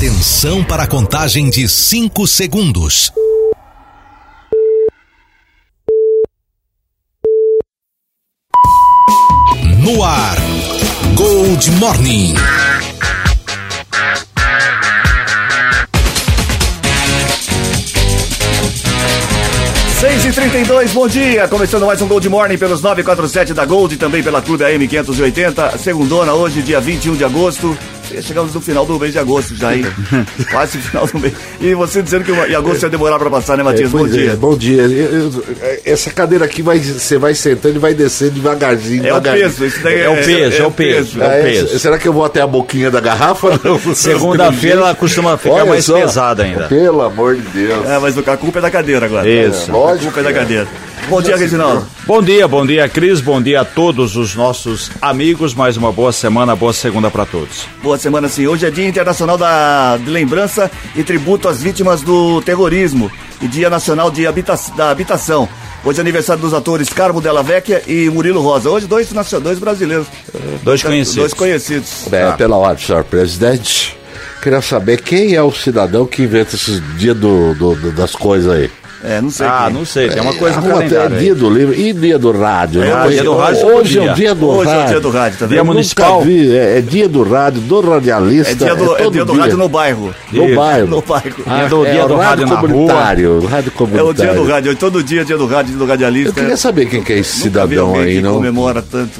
Atenção para a contagem de 5 segundos. No ar, Gold Morning. Seis e trinta bom dia! Começando mais um Gold Morning pelos 947 da Gold e também pela Clube AM 580. Segundona, hoje, dia 21 de agosto. Chegamos no final do mês de agosto já, hein? Quase final do mês. E você dizendo que em agosto ia demorar para passar, né, Matias? É, bom pois é, dia. bom dia. Eu- eu- essa cadeira aqui vai, você vai sentando e vai descendo devagarzinho. É o devagarzinho. peso, isso daí É o peso, é o peso. Ah, É o é? peso. Será que eu vou até a boquinha da garrafa? Segunda-feira ela costuma ficar Olha mais só. pesada ainda. Pelo amor de Deus. É, mas a culpa é da cadeira agora. Isso. A Lógico culpa é da é. cadeira. Bom dia, Reginaldo. Bom dia, bom dia, Cris. Bom dia a todos os nossos amigos. Mais uma boa semana, boa segunda para todos. Boa semana, sim. Hoje é Dia Internacional da, de Lembrança e Tributo às Vítimas do Terrorismo e Dia Nacional de Habita da Habitação. Hoje é aniversário dos atores Carmo Della Vecchia e Murilo Rosa. Hoje dois, dois brasileiros. Dois conhecidos. Dois conhecidos. É, pela ordem, senhor presidente. Queria saber quem é o cidadão que inventa esses dias do, do- do- das coisas aí. É, não sei Ah, quem. não sei, tem uma coisa no Arruma até calendário aí. dia do livro e dia do rádio. É, né? ah, dia do rádio Hoje é o dia. dia do Hoje é o rádio. dia do rádio, tá Dia vendo? municipal. Nunca vi, é, é dia do rádio, do radialista. É dia do, é todo dia do dia. rádio no bairro. No Isso. bairro. No bairro. Ah, Dia do- é dia do rádio na comunitário. o Rádio É o comunitário. dia do rádio. Hoje todo dia é dia do rádio, dia do radialista. Eu queria saber quem que é esse cidadão aí, não? comemora tanto.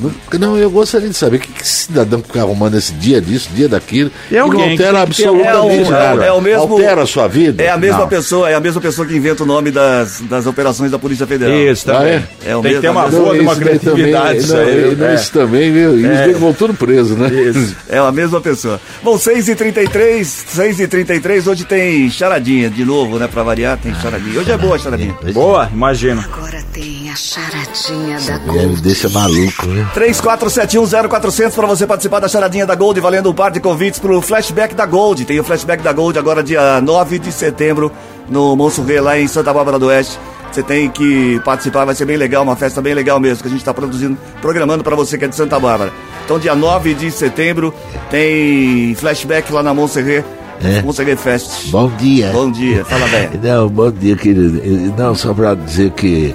Não? Não, eu gostaria de saber que, que esse cidadão fica arrumando esse dia disso, dia daquilo, E e alguém não que altera que ter- absolutamente É o- nada. é o mesmo- Altera a sua vida? É a mesma Não. pessoa, é a mesma pessoa que inventa o nome das, das operações da Polícia Federal. Isso também. Ah, é? É o Tem que mesmo, ter uma é o boa de uma criatividade. Também, isso não, aí, não, é. isso também, viu? E os dois vão tudo preso, né? Isso. É a mesma pessoa. Bom, 6h33, 6h33, hoje tem charadinha de novo, né? Pra variar, tem charadinha. Hoje é boa a charadinha. Boa, imagino. Agora tem a charadinha da E me Gold. deixa maluco, né? 34710400 para você participar da charadinha da Gold, valendo um par de convites pro flashback da Gold. Tem o flashback da Gold agora dia 9 de setembro no Monso Rê, lá em Santa Bárbara do Oeste. Você tem que participar, vai ser bem legal, uma festa bem legal mesmo, que a gente está produzindo, programando para você que é de Santa Bárbara. Então, dia 9 de setembro, tem flashback lá na Monserré, É. Monserré Fest. Bom dia. Bom dia, fala bem. Não, bom dia, querido. Não, só pra dizer que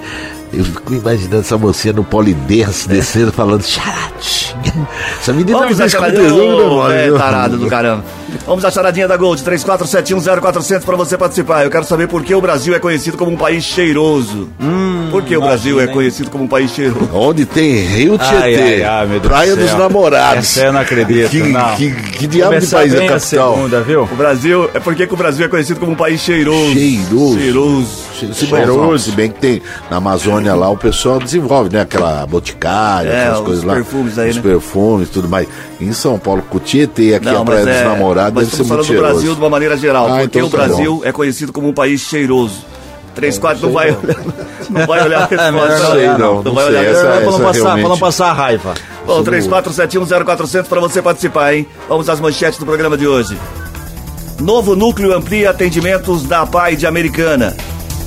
eu fico imaginando essa mocinha no polidense descendo falando charadinha. Essa menina Vamos com charadinha, mano. é, tarado do caramba. Vamos à charadinha da Gold, 34710400 para você participar. Eu quero saber por que o Brasil é conhecido como um país cheiroso. por que o Brasil é conhecido como um país cheiroso? Onde tem Rio Tietê, Ai, ai, ai, Praia do dos. Namorados. Essa eu não acredito, Que, não. que, que diabo de país é a a capital? segunda, viu? O Brasil, é porque que o Brasil é conhecido como um país cheiroso. Cheiroso. Cheiroso. Cheiroso. se bem que tem na Amazônia lá, o pessoal desenvolve, né? Aquela boticária, É, aquelas os coisas lá. perfumes aí, Os né? perfumes e tudo mais. Em São Paulo, com Tietê, aqui Não, a Praia dos é, Namorados, deve ser muito falando do cheiroso. Brasil de uma maneira geral. Ah, porque então o tá Brasil é conhecido como um país cheiroso. 34 não vai olhar, não vai olhar a É resposta. não sei, olhar, não. Não vai sei, olhar essa-. Pra não passar, pra não realmente- passar raiva. Bom, 34710400 para você participar, hein? Vamos às manchetes do programa de hoje. Novo núcleo amplia atendimentos da PAI de Americana.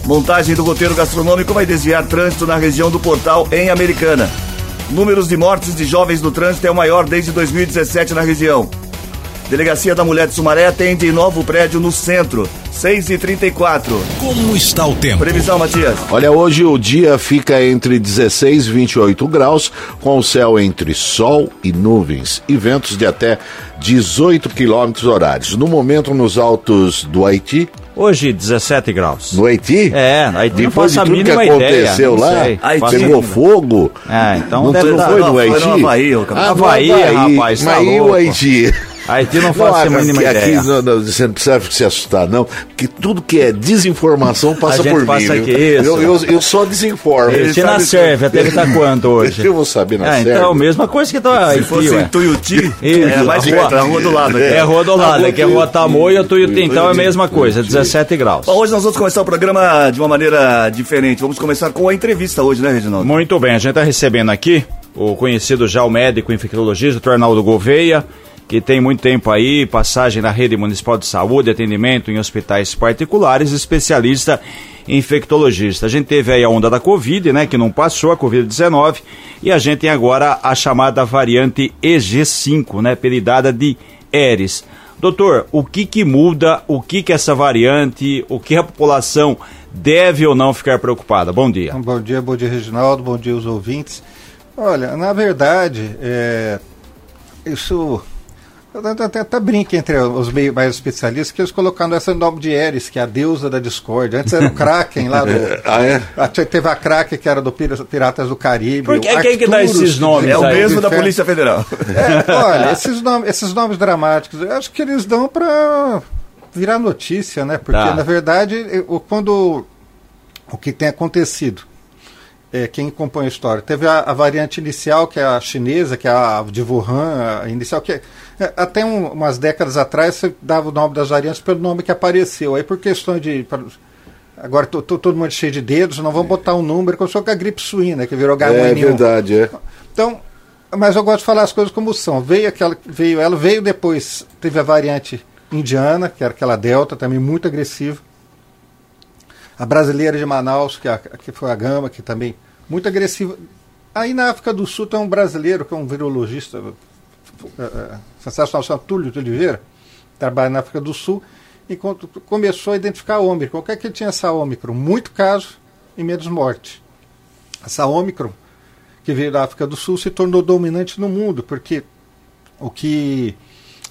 Montagem do roteiro gastronômico vai desviar trânsito na região do Portal em Americana. Números de mortes de jovens no trânsito é o maior desde 2017 na região. Delegacia da Mulher de Sumaré atende novo prédio no centro. 6 e 34 Como está o tempo? Previsão, Matias. Olha, hoje o dia fica entre 16 e 28 graus, com o céu entre sol e nuvens e ventos de até 18 quilômetros horários. No momento, nos altos do Haiti. Hoje, 17 graus. No Haiti? É, aí não Depois faço de a tudo que mínima ideia. aconteceu não lá, sei. Haiti. Pegou fogo. É, então não, deve não tá- foi no não, foi Haiti? no Havaí, cara. Ah, no Havaí, rapaz, tá Mas e o. Haiti? Haiti não faço a mínima aqui, ideia. Aqui não, não, você não precisa se assustar, não, porque tudo que é desinformação passa A gente por passa mim. aqui, isso. eu, eu, eu só desinformo. Haiti na serve, até ele tá quanto hoje? Eu vou saber na É, serve. então, mesma coisa que tá Se Haiti, fosse ué. em Tuiuti, é mais rua- a rua do lado. aqui. É a rua do lado, rua aqui é a rua Tuiuti. Tamoio, Tuiuti, então é a mesma coisa, 17 graus. Bom, hoje nós vamos começar o programa de uma maneira diferente. Vamos começar com a entrevista hoje, né, Reginaldo? Muito bem, a gente está recebendo aqui o conhecido já o médico infectologista, o Arnaldo Gouveia, que tem muito tempo aí, passagem na rede municipal de saúde, atendimento em hospitais particulares, especialista infectologista. A gente teve aí a onda da Covid, né, que não passou, a Covid-19, e a gente tem agora a chamada variante EG5, né, apelidada de Eris. Doutor, o que que muda, o que que essa variante, o que a população deve ou não ficar preocupada? Bom dia. Bom dia, bom dia, Reginaldo, bom dia, os ouvintes. Olha, na verdade, é, isso até, até brinca entre os meio mais especialistas que eles colocaram essa nome de Eris, que é a deusa da discórdia. Antes era o Kraken lá do. ah, é? Teve a Kraken, que era do Piratas do Caribe. Por que, quem que dá esses nomes? É o mesmo da Polícia Federal. É, olha, esses nomes, esses nomes dramáticos, eu acho que eles dão para virar notícia, né? Porque, tá. na verdade, quando o que tem acontecido é, quem compõe a história. Teve a, a, variante inicial, que é a chinesa, que é a de Wuhan, a inicial, que é, até um, umas décadas atrás você dava o nome das variantes pelo nome que apareceu. Aí por questão de. Agora tô, tô, todo mundo cheio de dedos, não vamos botar um número, como se fosse a gripe suína, que virou H1N1. É verdade, é. Então, mas eu gosto de falar as coisas como são. Veio aquela, veio ela, veio depois, teve a variante indiana, que era aquela delta, também muito agressiva a brasileira de Manaus, que, a, que foi a Gama, que também muito agressiva. Aí na África do Sul tem um brasileiro, que é um virologista é, é, sensacional, chama Túlio de Oliveira, trabalha na África do Sul, e começou a identificar Ômicron. É que tinha essa Ômicron? Muito caso e menos morte. Essa Ômicron, que veio da África do Sul, se tornou dominante no mundo, porque o que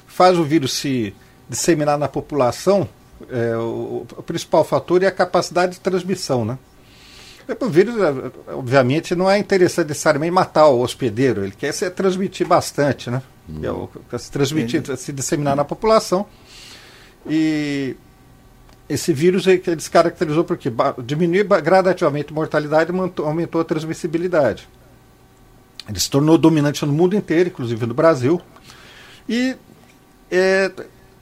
faz o vírus se disseminar na população é, o, o, principal fator é a capacidade de transmissão, né? O vírus, é, obviamente, não é interessante necessariamente matar o hospedeiro, ele quer se transmitir bastante, né? Hum. É se transmitir, Entendi. se disseminar na população. E esse vírus ele se caracterizou porque diminuiu gradativamente a mortalidade e aumentou a transmissibilidade. Ele se tornou dominante no mundo inteiro, inclusive no Brasil. E é,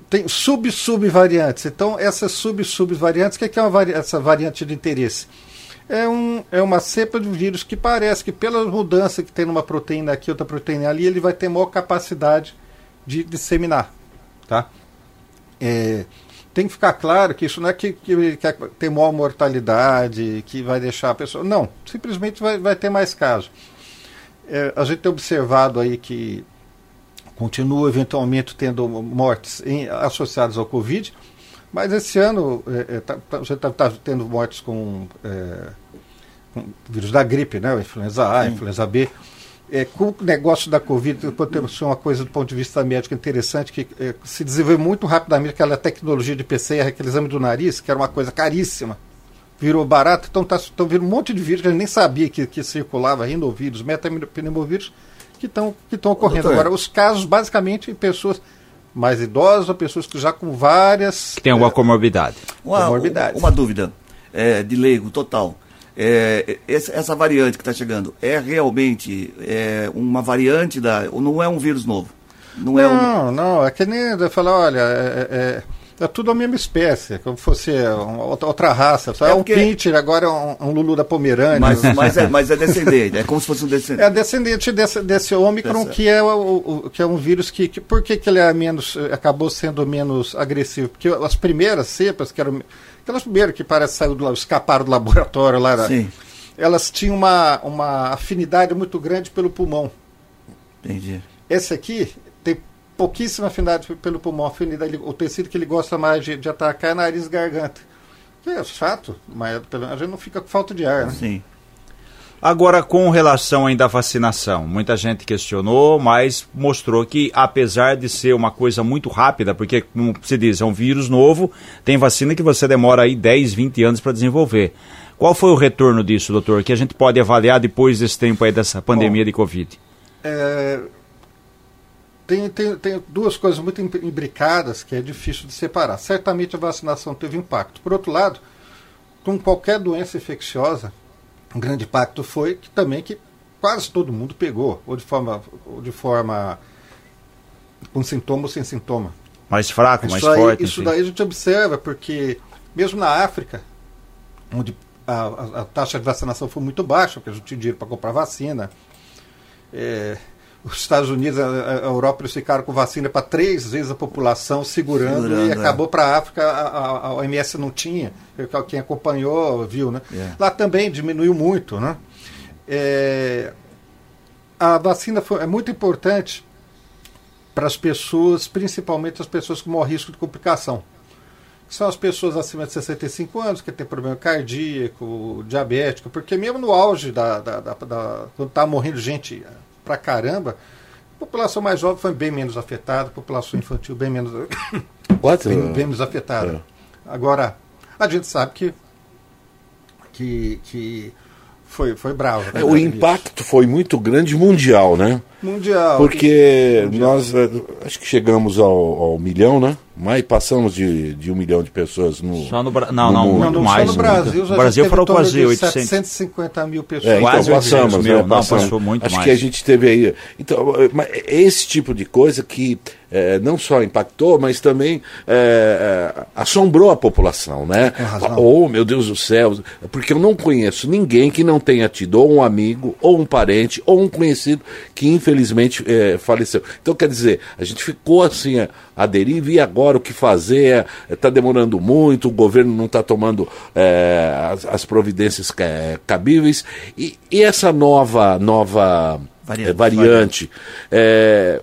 tem sub-sub-variantes. Então, essas sub-sub-variantes, o que é, uma vari essa variante de interesse? É, um, é uma cepa de vírus que parece que, pela mudança que tem numa proteína aqui, outra proteína ali, ele vai ter maior capacidade de disseminar. Tá? É, tem que ficar claro que isso não é que, que, que tem maior mortalidade, que vai deixar a pessoa. Não, simplesmente vai, vai ter mais casos. É, a gente tem observado aí que continua eventualmente tendo mortes em, associadas ao Covid, mas esse ano é, é, tá, tá, você está tá tendo mortes com, é, com vírus da gripe, né? influenza A, Sim. influenza B. É, com o negócio da Covid, pode ser uma coisa do ponto de vista médico interessante, que é, se desenvolveu muito rapidamente aquela tecnologia de PCR, aquele exame do nariz, que era uma coisa caríssima, virou barato, então está tá vindo um monte de vírus que a gente nem sabia que, que circulava, rinovírus, metapneumovírus, que estão que ocorrendo. Doutor. Agora, os casos, basicamente, pessoas mais idosas ou pessoas que já com várias. Que tem alguma é, comorbidade. Uma, comorbidade. uma dúvida é, de leigo total. É, essa variante que está chegando é realmente é, uma variante da. ou não é um vírus novo? Não, é não, um... não, é que nem falar, olha, é, é é tudo a mesma espécie, como fosse uma outra raça. Só é, é um porque... pincher, agora é um, um, Lulu da Pomerânia. Mas, mas, é, mas é descendente, é como se fosse um descendente. É descendente desse, desse Ômicron, que é, o, o, que é um vírus que, que. Por que, que ele é menos, acabou sendo menos agressivo? Porque as primeiras cepas, que eram. Aquelas primeiras que parece saiu do, escaparam do laboratório lá, Sim. elas tinham uma, uma afinidade muito grande pelo pulmão. Entendi. Esse aqui, pouquíssima afinidade pelo pulmão, afinidade, o tecido que ele gosta mais de, de atacar é nariz e garganta. É chato, mas a gente não fica com falta de ar, né? Sim. Agora, com relação ainda à vacinação, muita gente questionou, mas mostrou que, apesar de ser uma coisa muito rápida, porque, como se diz, é um vírus novo, tem vacina que você demora aí 10, 20 anos para desenvolver. Qual foi o retorno disso, doutor, que a gente pode avaliar depois desse tempo aí dessa pandemia Bom, de Covid? É, tem, tem, tem duas coisas muito imbricadas que é difícil de separar. Certamente a vacinação teve impacto. Por outro lado, com qualquer doença infecciosa, um grande impacto foi que também que quase todo mundo pegou, ou de forma, ou de forma com sintoma ou sem sintoma. Mais fraco, isso mais aí, forte. Isso daí a gente observa, porque mesmo na África, onde a, a, a taxa de vacinação foi muito baixa, porque a gente tinha dinheiro para comprar vacina, é, os Estados Unidos, a, a Europa, eles ficaram com vacina para três vezes a população segurando, segurando e é. acabou para a África, a, a, OMS não tinha. Quem acompanhou viu, né? Yeah. É. Lá também diminuiu muito, né? É, a vacina foi, é muito importante para as pessoas, principalmente as pessoas com maior risco de complicação. Que são as pessoas acima de 65 anos, que tem problema cardíaco, diabético, porque mesmo no auge da. da, da, da quando está morrendo gente pra caramba, a população mais jovem foi bem menos afetada, a população infantil bem menos, bem, bem menos afetada. Agora, a gente sabe que, que, que foi, foi bravo. né, É, o isso. impacto foi muito grande mundial, né? mundial. Porque nós eh, acho que chegamos ao, ao milhão, né? Mas passamos de, de um milhão de pessoas no. Só no Bra- não, no não, mundo. Não, muito não mais. só no Brasil, No já Brasil foram quase de 800. 750 mil pessoas. É, então Quase passamos, 800 mil. né? Não, Passamos. passou muito Acho mais. que a gente teve aí. Então, mas é esse tipo de coisa que eh, não só impactou, mas também eh, eh, assombrou a população, né? Razão. Oh, meu Deus do céu! Porque eu não conheço ninguém que não tenha tido ou um amigo, ou um parente, ou um conhecido que infelizmente eh, faleceu. Então, quer dizer, a gente ficou assim a, deriva e agora o que fazer? Está demorando muito, o governo não está tomando eh, as, as providências ca- cabíveis. E, e essa nova, nova Variante. eh, variante eh,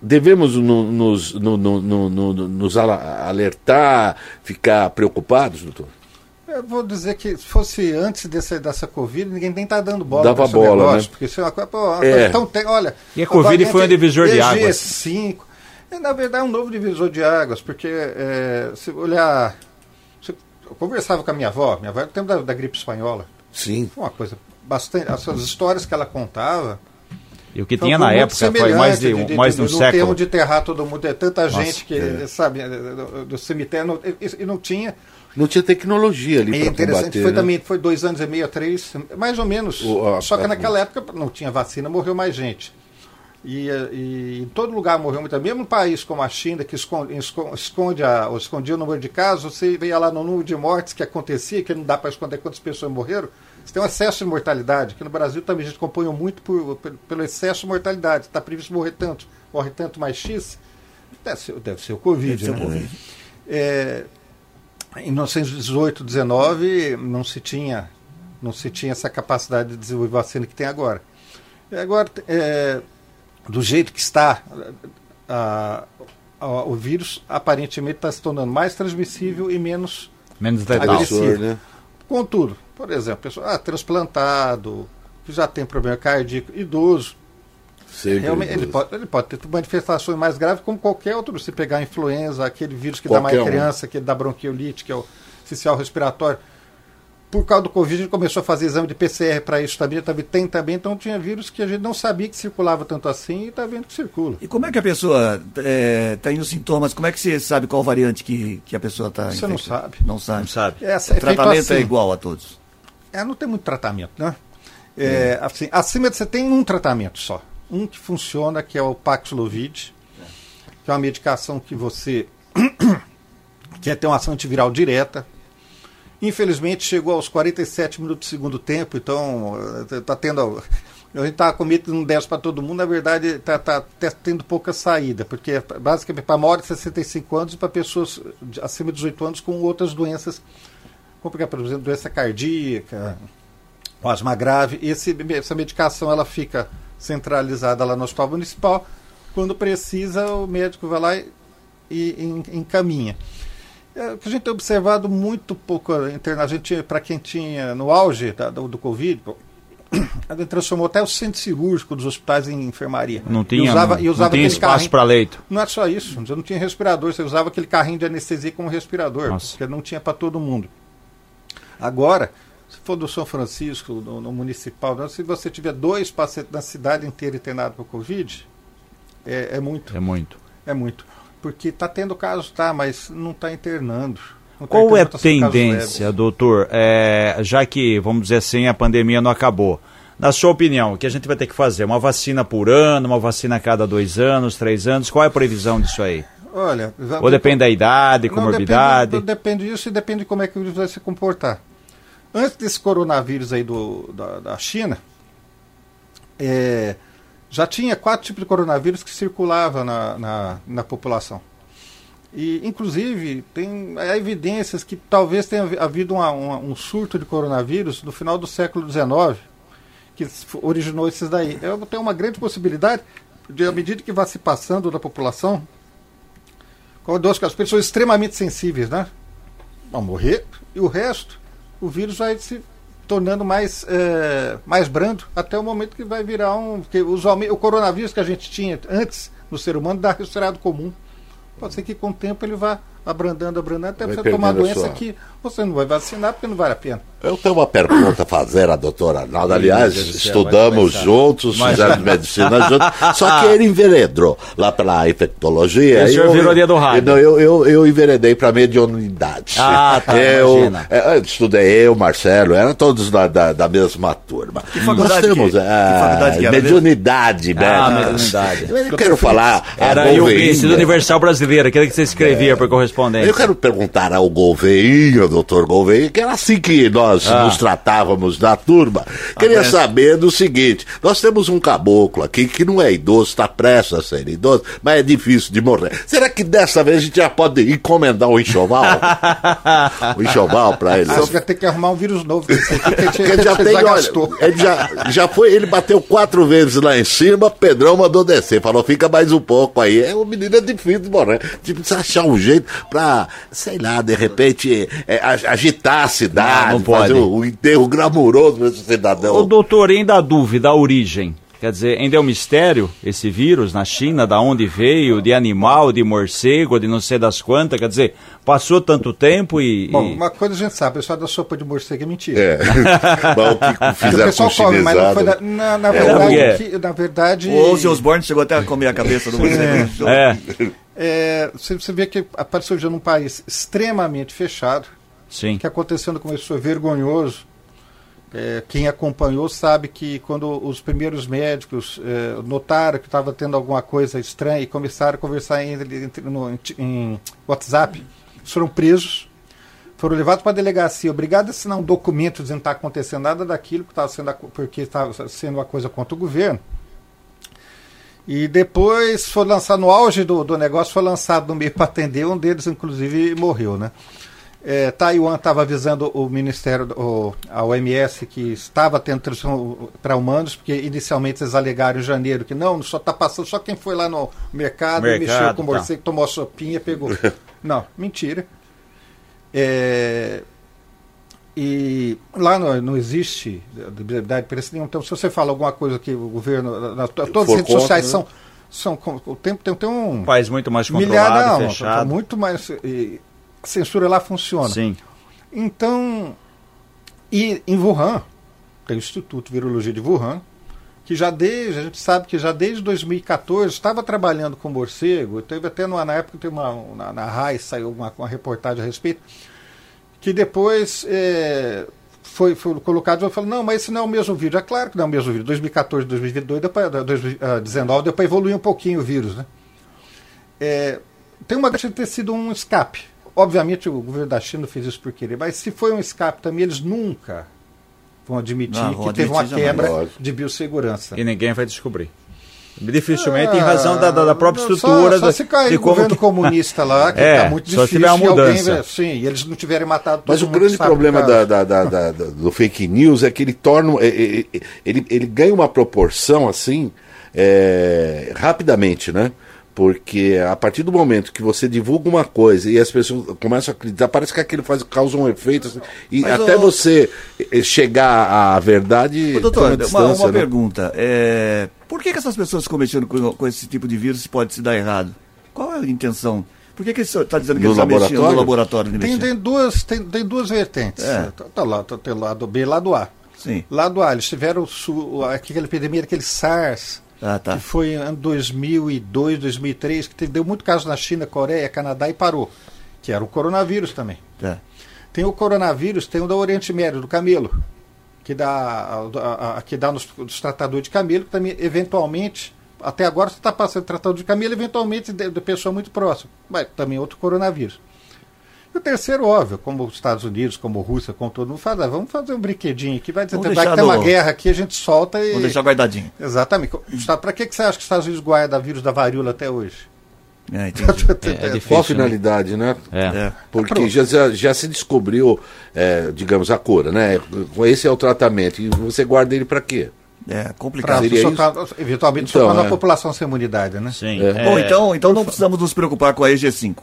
devemos no- nos, no- no- no- no- nos alertar, ficar preocupados, doutor? Eu vou dizer que se fosse antes desse, dessa Covid, ninguém nem tá dando bola Dava bola, negócio, né? Porque isso é uma coisa, uma É. coisa tão tem, olha. E a Covid foi um divisor de águas. EG5. É, na verdade, é um novo divisor de águas, porque é, se olhar. se- eu conversava com a minha avó, minha avó no tempo da, da gripe espanhola. Sim. Foi uma coisa bastante. As histórias que ela contava. E o que tinha na época foi mais de, um, mais de um no século. termo de enterrar todo mundo, é tanta Nossa, gente que, é. sabe, do, do cemitério, não- e, e não tinha. Não tinha tecnologia ali É para interessante, combater. foi né? também, foi dois anos e meio, três, mais ou menos. O- a- Só que a- naquela época não tinha vacina, morreu mais gente. E, e em todo lugar morreu muita Mesmo um país como a China, que esconde, esco- esconde a, ou escondia o número de casos, você veia lá no número de mortes que acontecia, que não dá para esconder quantas pessoas morreram, você tem um excesso de mortalidade, que no Brasil também a gente acompanha muito por, pelo- pelo excesso de mortalidade. Está previsto morrer tanto, morre tanto mais X, deve ser, deve ser o Covid. Deve ser o né? Covid. É, em 1918, 19 não se tinha não se tinha essa capacidade de desenvolver vacina que tem agora. E agora, é, do jeito que está, a- a- o vírus aparentemente está se tornando mais transmissível e menos. Menos letal. Agressivo. Né? Contudo, por exemplo, pessoa ah, transplantado, que já tem problema cardíaco, idoso, realmente ele idoso. pode, ele pode ter manifestações mais graves como qualquer outro. Se pegar a influenza, aquele vírus que dá Qualquer mais um. criança, que dá bronquiolite, que é o social respiratório. Por causa do Covid, a gente começou a fazer exame de PCR para isso também, também. Tem também, então tinha vírus que a gente não sabia que circulava tanto assim e está vendo que circula. E como é que a pessoa tem os sintomas? Como é que você sabe qual variante que, que a pessoa está Você não sabe. Não sabe. Não sabe. O é feito tratamento é assim. igual a todos. É, não tem muito tratamento, né? É, assim, acima de você tem um tratamento só. Um que funciona, que é o Paxlovid, que é uma medicação que você quer ter uma ação antiviral direta. Infelizmente chegou aos 47 minutos do segundo tempo, então está tendo. A gente está com medo que não desce para todo mundo, na verdade está tá, tá tendo pouca saída, porque é basicamente para maiores de 65 anos e para pessoas de- acima de 18 anos com outras doenças, como por exemplo, doença cardíaca, o asma grave. Esse, essa medicação ela fica centralizada lá no hospital municipal. Quando precisa, o médico vai lá e, e en- encaminha. É, que a gente tem observado muito pouco interna, a gente para quem tinha no auge do, do Covid, pô, a gente transformou até o centro cirúrgico dos hospitais em enfermaria. Não E tinha, usava, não, e usava não tinha espaço para leito. não é só isso, você não tinha respirador, você usava aquele carrinho de anestesia como respirador, Nossa. porque não tinha para todo mundo. Agora, se for do São Francisco, no, no municipal, não, se você tiver dois pacientes na cidade inteira internados por Covid, é, é muito, É muito. é muito. Porque está tendo casos, tá, mas não está internando. Não tá Qual é a internando, tá tendência, doutor? É, já que, vamos dizer assim, a pandemia não acabou. Na sua opinião, o que a gente vai ter que fazer? Uma vacina por ano, uma vacina a cada dois anos, três anos? Qual é a previsão disso aí? Olha, Ou depende da idade, Não, comorbidade? Depende, depende disso e depende de como é que o vírus vai se comportar. Antes desse coronavírus aí do, da, da China, é, já tinha quatro tipos de coronavírus que circulavam na, na, na população. E, inclusive, tem há evidências que talvez tenha havi- havido uma- uma- um surto de coronavírus no final do século XIX, que originou esses daí. Eu tenho uma grande possibilidade de, à medida que vai se passando da população, com as pessoas extremamente sensíveis, né? Vão morrer e o resto, o vírus vai se tornando mais, é, mais brando até o momento que vai virar um. Que os, o coronavírus que a gente tinha antes no ser humano dá resfriado comum. Pode ser que com o tempo ele vá abrandando, abrandando, até Vai você tomar doença sua- que você não vai vacinar porque não vale a pena. Eu tenho uma pergunta a fazer à doutora Arnaldo. Aliás, céu, estudamos juntos, Mas- fizemos medicina juntos. Só que ele enveredou lá pela infectologia. E o senhor eu- virou dia do rádio. Não, eu, eu, eu enveredei para mediunidade. Ah, tá, eu, imagina. é, eu estudei eu, Marcelo, eram todos da, da, da mesma turma. Que faculdade Nós temos que- é, que faculdade que era mesmo? mediunidade, Ah, né? mediunidade. Eu quero falar. a Era o. Instituto Universal Brasileiro, aquele que você escrevia por correspondência. Eu quero perguntar ao Gouveia, doutor Gouveia, que era assim que nós Ah. nos tratávamos na turma. Queria saber do seguinte: nós temos um caboclo aqui que não é idoso, está prestes a ser idoso, mas é difícil de morrer. Será que dessa vez a gente já pode encomendar um enxoval? um enxoval para ele? Ah, você vai ter que arrumar um vírus novo. que que gente- Porque ele já tem, olha, ele já, já foi, ele bateu quatro vezes lá em cima, Pedrão mandou descer, falou, fica mais um pouco aí. É, o menino é difícil de morrer. Tipo, precisa achar um jeito pra, sei lá, de repente, é, agitar a cidade, Não, não pode. fazer o, o enterro glamuroso desse cidadão. Ô, doutor, ainda a dúvida, a origem. Quer dizer, ainda é um mistério esse vírus na China, da onde veio, de animal, de morcego, de não sei das quantas. Quer dizer, passou tanto tempo e. Bom, e- uma coisa a gente sabe, o pessoal da sopa de morcego é mentira. É. Mas o que o pessoal o come, mas não foi da, na, na É, verdade, porque- que- na verdade O Ozzy Osbourne chegou até a comer a cabeça do morcego. É, é, você, você vê que apareceu já num país extremamente fechado, sim. Que aconteceu no começo foi vergonhoso. É, quem acompanhou sabe que quando os primeiros médicos é, notaram que estava tendo alguma coisa estranha e começaram a conversar entre, entre- no- em, em WhatsApp, foram presos, foram levados para a delegacia, obrigados a assinar um documento dizendo que não está acontecendo nada daquilo, que estava sendo, porque estava sendo uma coisa contra o governo. E depois foi lançado, no auge do, do negócio, foi lançado no meio para atender, um deles inclusive morreu, né? É, Taiwan estava avisando o Ministério, o, a OMS, que estava tendo transmissão para humanos, porque inicialmente eles alegaram em janeiro que não, só está passando só quem foi lá no mercado, Mercado, mexeu com o tá. morcego, tomou a sopinha, pegou. não, mentira. É, e lá não, não existe liberdade de imprensa nenhuma. Então, se você fala alguma coisa que o governo. na- todas as redes sociais né? são. são o tempo tem, tem um. Um país muito mais milhar, controlado, não, fechado. muito mais. e censura lá funciona. Sim. Então, e em Wuhan, tem o Instituto de Virologia de Wuhan, que já desde, a gente sabe que já desde 2014 estava trabalhando com morcego, teve até numa, na época, teve uma, na, na RAI saiu uma, uma reportagem a respeito, que depois é, foi, foi colocado e falou, não, mas esse não é o mesmo vírus. É claro que não é o mesmo vírus. 2014, 2022, depois, 2019, depois evoluiu um pouquinho o vírus, né? É, tem uma chance de ter sido um escape. Obviamente o governo da China fez isso por querer, mas se foi um escape também, eles nunca vão admitir Não, vão que teve uma admitir jamais. quebra Lógico. de biossegurança. E ninguém vai descobrir. Dificilmente, em razão da, da- da própria Ah, Só- estrutura. Só, se cair o governo que- comunista lá, que É, tá muito só se difícil. tiver uma alguém, mudança. vai- sim, e eles não tiverem matado todo Mas o grande problema da, da- da- da- da- do fake news é que ele torna. é- Ele, ele ganha uma proporção assim é, rapidamente, né? Porque a partir do momento que você divulga uma coisa e as pessoas começam a acreditar, parece que aquilo faz, causa um efeito. assim, e Mas, até ô- você eh, chegar à verdade. Ô, doutor, uma, distância, uma né? pergunta. É, por que, que essas pessoas ficam mexendo com, com esse tipo de vírus pode se dar errado? Qual é a intenção? Por que, que ele está dizendo que No está mexendo no laboratório? laboratório? de Tem, tem duas, tem, tem duas vertentes. É. Tá, tá lá, tá, tem lado B e lado A. Sim. Lado A, eles tiveram o su- aquela epidemia daquele SARS, Ah, tá. que foi em ano 2002, 2003, que teve, deu muito caso na China, Coreia, Canadá e parou. Que era o coronavírus também. tá. Tem o coronavírus, tem o da Oriente Médio, do camelo, que dá, a, a- que dá nos, nos tratadores de camelo, que também, eventualmente, até agora você está passando tratador de camelo, eventualmente de, de pessoa muito próxima. Mas também outro coronavírus. E o terceiro, óbvio, como os Estados Unidos, como a Rússia, como todo mundo fala, ah, vamos fazer um brinquedinho aqui, vai, dizer, vai deixar ter uma guerra aqui, a gente solta e. Vou deixar guardadinho. Exatamente. Para que, que você acha que os Estados Unidos guarda vírus da varíola até hoje? É, entendi. É, é difícil. Qual a né? finalidade, né? É. É. Porque já, já, se descobriu, é, digamos, a cura, né? Esse é o tratamento. E você guarda ele para quê? É complicado. Socar, eventualmente Então, socando é. a população sem imunidade, né? Sim. É. Bom, então, então não precisamos nos preocupar com a EG5.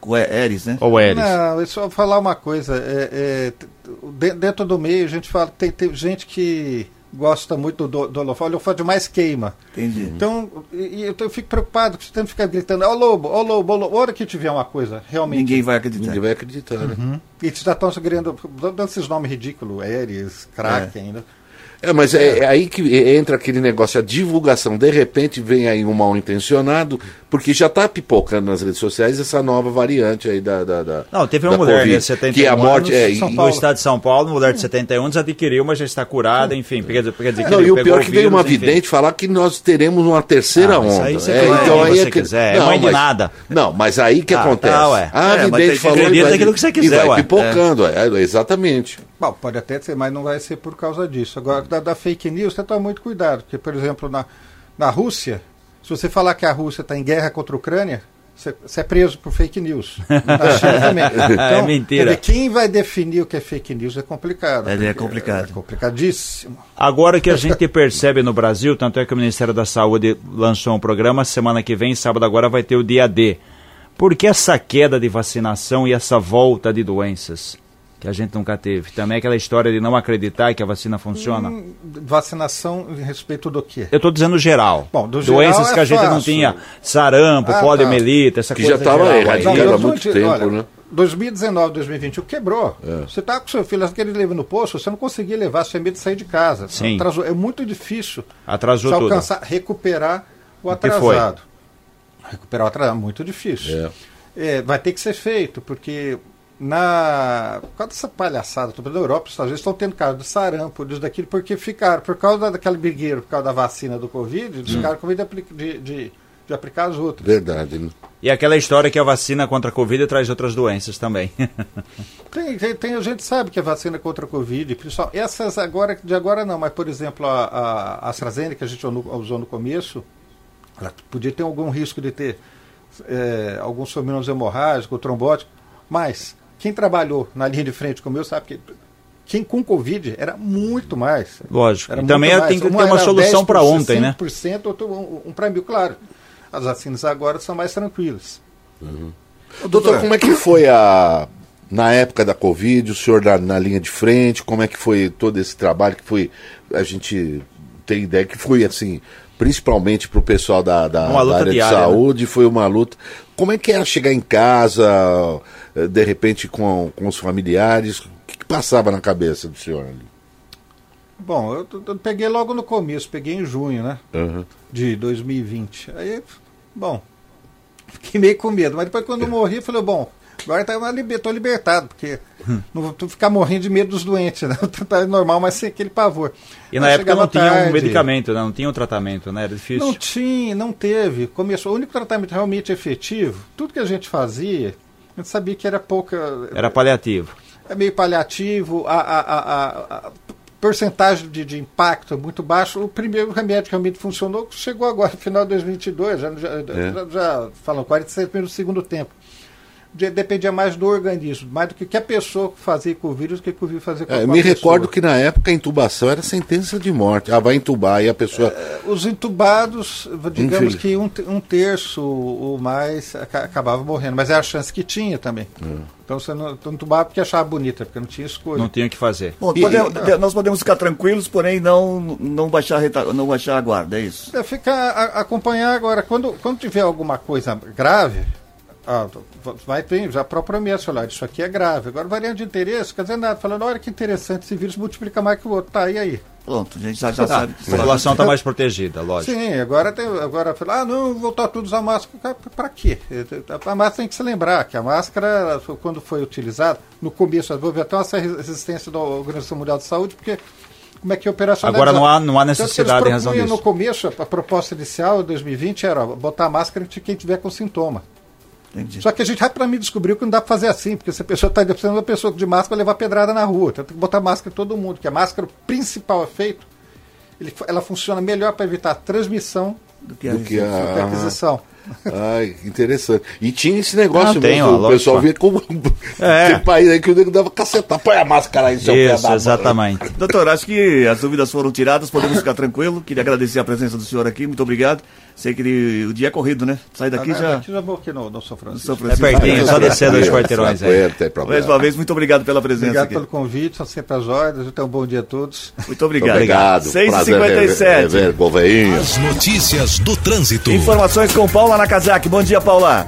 Com a Eris, né? Ou Eris. Não, eu só falar uma coisa. é, é, dentro do meio, a gente fala, tem, tem gente que gosta muito do, do holofote, o holofote mais queima. Entendi. Então, e, e eu, eu fico preocupado, você tem que ficar gritando, ó lobo, ó lobo, ó lobo. A hora que tiver uma coisa realmente. Ninguém vai acreditar. Ninguém vai acreditar, né? Uhum. E já estão querendo, dando esses nomes ridículos, Ares, Kraken, ainda. É, mas é, é aí que entra aquele negócio, a divulgação. De repente vem aí um mal intencionado, porque já está pipocando nas redes sociais essa nova variante aí da. da, da Não, teve uma mulher Covid, de 71 Que a morte anos, é. São e- Paulo. no estado de São Paulo, uma mulher de 71 anos adquiriu, mas já está curada, enfim. Quer dizer, quer dizer que Não, e o pior é que veio uma enfim. vidente falar que nós teremos uma terceira Ah, mas onda. aí você É, então aí você é que- quiser, é mãe de nada. Não, mas aí que Ah, acontece. tá, ué. A É, mas vidente falou acreditar e vai- naquilo que você e quiser, vai ué. pipocando, é, exatamente. Bom, pode até ser, mas não vai ser por causa disso. Agora, da, da fake news, você toma muito cuidado, porque, por exemplo, na, na Rússia, se você falar que a Rússia está em guerra contra a Ucrânia, você, é preso por fake news. China também. É mentira. dizer, quem vai definir o que é fake news é complicado. É, é complicado. É complicadíssimo. Agora que a gente percebe no Brasil, tanto é que o Ministério da Saúde lançou um programa, semana que vem, sábado agora, vai ter o dia D. Por que essa queda de vacinação e essa volta de doenças que a gente nunca teve? Também aquela história de não acreditar que a vacina funciona? Hum, vacinação em respeito do quê? Eu estou dizendo geral. Bom, do Doenças geral é que a gente não fácil. tinha, sarampo, Ah, poliomielite, essa Que coisa já tava geral aí. erradicado. Não, eu há muito te- tempo, olha, né? 2019, 2021 quebrou. Você tá com seu filho, aquele leva no posto, você não conseguia levar, você tinha medo de sair de casa. Sim. Atrasou. É muito difícil Atrasou tudo. alcançar, recuperar o que atrasado. Recuperar o atrasado é muito difícil. É. É, vai ter que ser feito, porque na. Por causa dessa palhaçada, toda da Europa, os Estados Unidos estão tendo casos de sarampo, disso daquilo, porque ficaram, por causa daquele brigueiro, por causa da vacina do Covid, eles ficaram com medo de, de, de- de aplicar as outras. Verdade. né? E aquela história que a vacina contra a Covid traz outras doenças também. Tem, tem, tem- a gente sabe que a vacina contra a Covid, principal, essas agora, de agora não, mas por exemplo, a, a AstraZeneca que a gente usou no- começo, ela podia ter algum risco de ter é, alguns fenômenos hemorrágicos, trombóticos, mas quem trabalhou na linha de frente como eu sabe que quem com Covid era muito mais. Lógico. Era E também mais. tem que ter Uma solução para 10%, ontem, né? 5%, outro um, um para mil, claro. As vacinas agora são mais tranquilas. Doutor, como é que foi a. Na época da Covid, o senhor na, na linha de frente, como é que foi todo esse trabalho que foi. A gente tem ideia que foi assim, principalmente para o pessoal da, da, da área diária, de né? saúde, foi uma luta. Como é que era chegar em casa, eh, de repente com, com os familiares? O que, que passava na cabeça do senhor ali? Bom, eu, eu peguei logo no começo, peguei em junho, né? Uhum. de 2020. Aí, bom, fiquei meio com medo, mas depois quando eu morri, eu falei, bom, agora tá uma liber, tô libertado, porque não vou ficar morrendo de medo dos doentes, né? Tá normal, mas sem aquele pavor. E na época não tinha um tarde. medicamento, né? não tinha um tratamento, né? Era difícil. Não tinha, não teve. Começou, o único tratamento realmente efetivo, tudo que a gente fazia, a gente sabia que era pouca. Era paliativo. é meio paliativo, a, a, a, a- a porcentagem de, de impacto é muito baixo. O primeiro remédio que realmente funcionou chegou agora, no final de 2022, já, já, já, já falam 46 minutos do segundo tempo. De- dependia mais do organismo, mais do que, que a pessoa fazia com o vírus do que, que o vírus fazia com, É, eu a me pessoa. recordo que na época a intubação era sentença de morte. Ah, vai entubar e a pessoa. Os intubados, digamos Infeliz. que um, um terço ou mais aca- acabava morrendo, mas era a chance que tinha também. Então você não, não entubava porque achava bonita, porque não tinha escolha. Não tinha o que fazer. Bom, E- podemos- de- nós podemos ficar tranquilos, porém não, não, baixar, não baixar a guarda, é isso? É ficar a- acompanhar agora. Quando, quando tiver alguma coisa grave, ah, vai ter já propriamente falar, isso aqui é grave. Agora, variante de interesse, quer dizer nada, falando, olha que interessante, esse vírus multiplica mais que o outro. Tá, e aí? Pronto, a gente já, já Ah, sabe. a população está mais protegida, lógico. Sim, agora tem, agora fala, ah, não, voltar tudo a usar máscara. Para quê? A máscara tem que se lembrar que a máscara, quando foi utilizada, no começo, houve até essa resistência da Organização Mundial de Saúde, porque como é que é operacionalizar? Agora não há, não há necessidade em razão disso. no começo, a proposta inicial de 2020 era botar máscara de quem tiver com sintoma. Entendi. Só que a gente rapidamente descobriu que não dá pra fazer assim, porque se a pessoa está precisando de uma pessoa de máscara vai levar pedrada na rua. Então tem que botar máscara em todo mundo, que a máscara, o principal efeito, ele- ela funciona melhor para evitar a transmissão Do que que do que a a- aquisição. Ai, interessante. E tinha esse negócio Ah, tem, mesmo, ó, o lógico. pessoal via como. É. Tem país aí que o nego dava cacetar. Põe a máscara aí, seu pé Isso, exatamente. Doutor, acho que as dúvidas foram tiradas, podemos ficar tranquilo. Queria agradecer a presença do senhor aqui, muito obrigado. Sei que ele- o dia é corrido, né? Sai daqui já. Aqui já vou aqui no, no São Francisco. São É Francisco. pertinho, só descer dois quarteirões aí. Tem Mais uma vez, muito obrigado pela presença Obrigado aqui. pelo convite, são sempre as ordens. Então, bom dia a todos. Muito obrigado. Obrigado. Prazer rever- 6h57. rever Gouveia. As notícias do trânsito. Informações com Paula Nakazaki. Bom dia, Paula.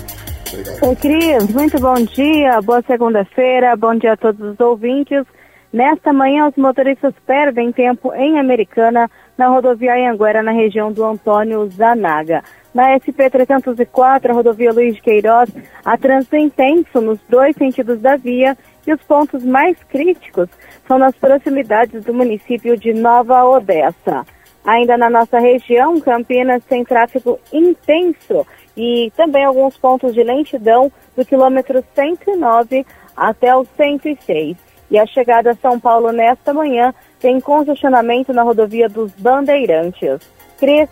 Oi, Cris, muito bom dia, boa segunda-feira, bom dia a todos os ouvintes. Nesta manhã, os motoristas perdem tempo em Americana, na rodovia Anhanguera, na região do Antônio Zanaga. Na SP-304, a rodovia Luiz de Queiroz, há trânsito intenso nos dois sentidos da via e os pontos mais críticos são nas proximidades do município de Nova Odessa. Ainda na nossa região, Campinas tem tráfego intenso e também alguns pontos de lentidão do quilômetro 109 até o 106. E a chegada a São Paulo nesta manhã tem congestionamento na rodovia dos Bandeirantes. Cris.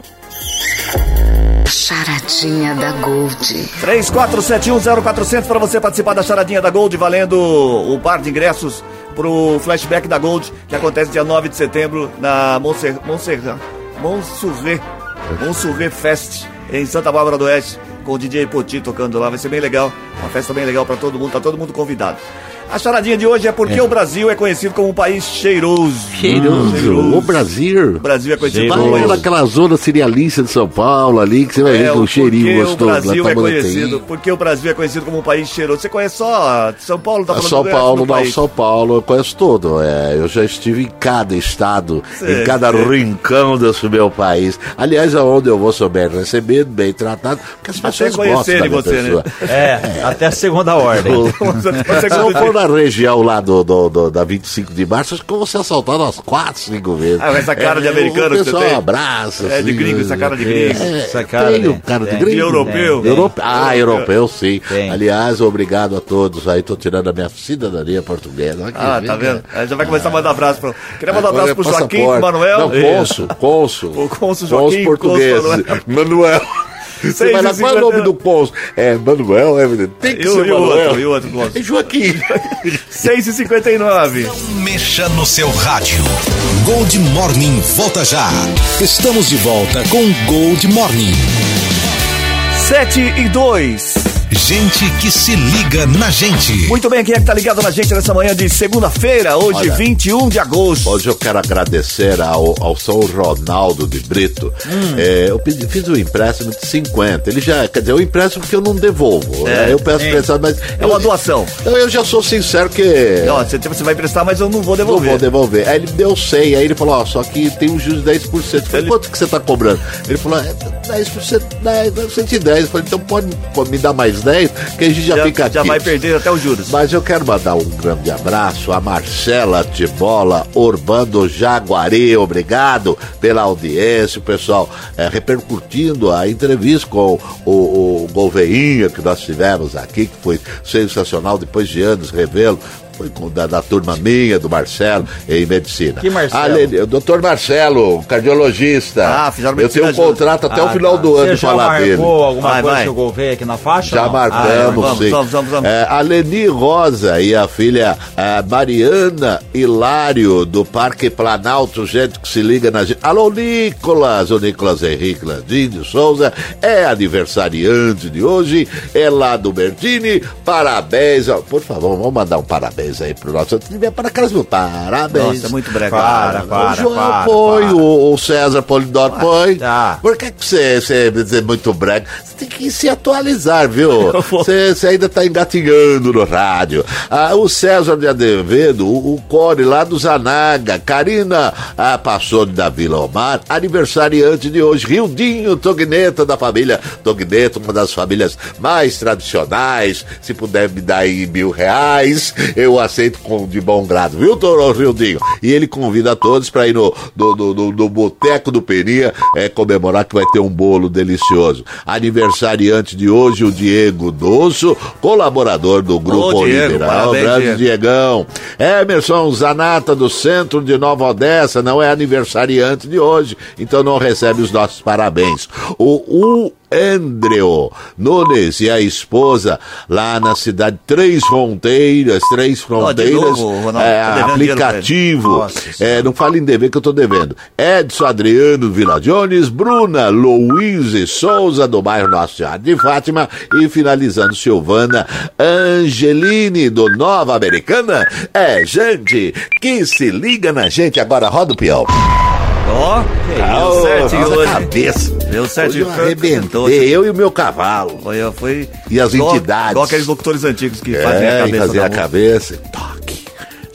Charadinha da Gold. 34710400 para você participar da charadinha da Gold, valendo o par de ingressos pro flashback da Gold, que acontece dia 9 de setembro na Montserrat, Montserrat, Montserrat Fest, em Santa Bárbara do Oeste, com o DJ Poti tocando lá. Vai ser bem legal, uma festa bem legal para todo mundo, tá todo mundo convidado. A charadinha de hoje é porque o Brasil é conhecido como um país cheiroso. Cheiroso. O Brasil. O Brasil é conhecido Vai como naquela zona cerealista de São Paulo ali, que você vai ver É, com o um cheirinho gostoso. o Brasil lá é conhecido, porque o Brasil é conhecido como um país cheiroso. Você conhece só São Paulo, tá Ah, São Paulo, não, país. São Paulo eu conheço todo. É, eu já estive em cada estado, Sei, em cada sei. rincão desse meu país. Aliás, aonde eu vou sou bem recebido, bem tratado, porque as Até pessoas da conhecerem você, né? pessoa. É, até a segunda ordem. Se eu for na região lá do, do, do- da 25 de março, acho que eu vou ser assaltado umas 4, 5 vezes. Ah, essa cara de É, americano o que você tem? abraça. É, de assim, gringo, essa cara de gringo. É, Essa cara tenho tem, cara de gringo. De europeu? Tem. Europe- Ah, europeu, sim. Tem. Aliás, obrigado a todos aí. Tô tirando a minha cidadania portuguesa. Que Ah, tá vendo? Aí já vai começar a mandar abraço pra... Queria mandar um Agora abraço pro é Joaquim, Manuel. Não, cônsul, cônsul. O cônsul Joaquim, português. cônsul Manuel. Você vai lá, qual é o nome do cônsul? É Manuel, é, tem que E o- ser e o Manuel. outro, e outro cônsul? É Joaquim. 6h59. Mexa no seu rádio. Gold Morning volta já. Estamos de volta com Gold Morning. 7 e 2. Gente que se liga na gente. Muito bem, quem é que tá ligado na gente nessa manhã de segunda-feira, hoje, Olha. 21 de agosto? Hoje eu quero agradecer ao, ao São Ronaldo de Brito. Hum. É, eu pedi- fiz um empréstimo de 50. Ele já, quer dizer, eu empresto porque eu não devolvo. É, né? eu peço sim. emprestado, mas. É uma doação. Eu, eu já sou sincero que. Ó, você, você vai emprestar, mas eu não vou Não devolver. vou devolver. Aí ele deu 100, aí ele falou, ó, só que tem um juros de 10%. Eu falei, Ele- quanto que você tá cobrando? Ele falou, é 10%, 10, 110. Eu falei, então pode, pode me dar mais 10, que a gente já, Já, fica já aqui. vai perder até os juros. Mas eu quero mandar um grande abraço a Marcela Tibola, Urbano Jaguari, obrigado pela audiência, o pessoal é, repercutindo a entrevista com o, o Golveinha que nós tivemos aqui, que foi sensacional depois de anos revê-lo. Foi com, da, da turma minha, do Marcelo, em medicina. Que Marcelo? Ale- o doutor Marcelo, cardiologista. Ah, fizeram Eu tenho um contrato até Ah, o final tá. do ano Você já falar marcou dele. alguma Vai, coisa vai. que eu Gouveia aqui na faixa? Já não? marcamos, Ah, é, vamos, sim. vamos, vamos, vamos. É, a Leni Rosa e a filha é, Mariana Hilário, do Parque Planalto, gente que se liga na gente. Alô, Nicolas! O Nicolas Henrique Landim de Souza é aniversariante de hoje, é lá do Bertini. Parabéns! Por favor, vamos mandar um parabéns aí pro nosso. Para aquelas mil parabéns. Nossa, muito brega. Para, para, o João para, foi, para. O, o César Polidoro foi. tá. Por que, que você, você é muito brega? Você tem que se atualizar, viu? Você, você ainda tá engatinhando no rádio. Ah, o César de Azevedo, o, o Core lá do Zanaga, Karina ah, Passoni da Vila Omar, aniversariante de hoje, Rildinho Togneta da família Togneta, uma das famílias mais tradicionais. Se puder me dar aí mil reais, eu aceito com, de bom grado, viu, Toro Rildinho? E ele convida todos para ir no, no, no, no- no Boteco do Peninha é, comemorar que vai ter um bolo delicioso. Aniversariante de hoje, o Diego Dosso, colaborador do Grupo Ô, Diego, Liberal. parabéns, Grande Diego. Diegão. Emerson Zanata, do centro de Nova Odessa, não é aniversariante de hoje, então não recebe os nossos parabéns. O, o Andreo Nunes e a esposa lá na cidade Três Fronteiras, Três Fronteiras, novo, Ronaldo, é, tá aplicativo. Nossa É, não fale em dever que eu tô devendo. Edson Adriano Vila Jones, Bruna Louise Souza, do bairro Nossa Senhora de Fátima, e finalizando Silvana Angelini, do Nova Americana. É gente que se liga na gente. Agora roda o peão. Ó, deu certo nossa hoje. cabeça. Deu certo. Hoje eu arrebentei, eu e o meu cavalo. Foi, foi E as igual- entidades. Igual aqueles locutores antigos que a É, e cabeça. fazer da a cabeça. Toque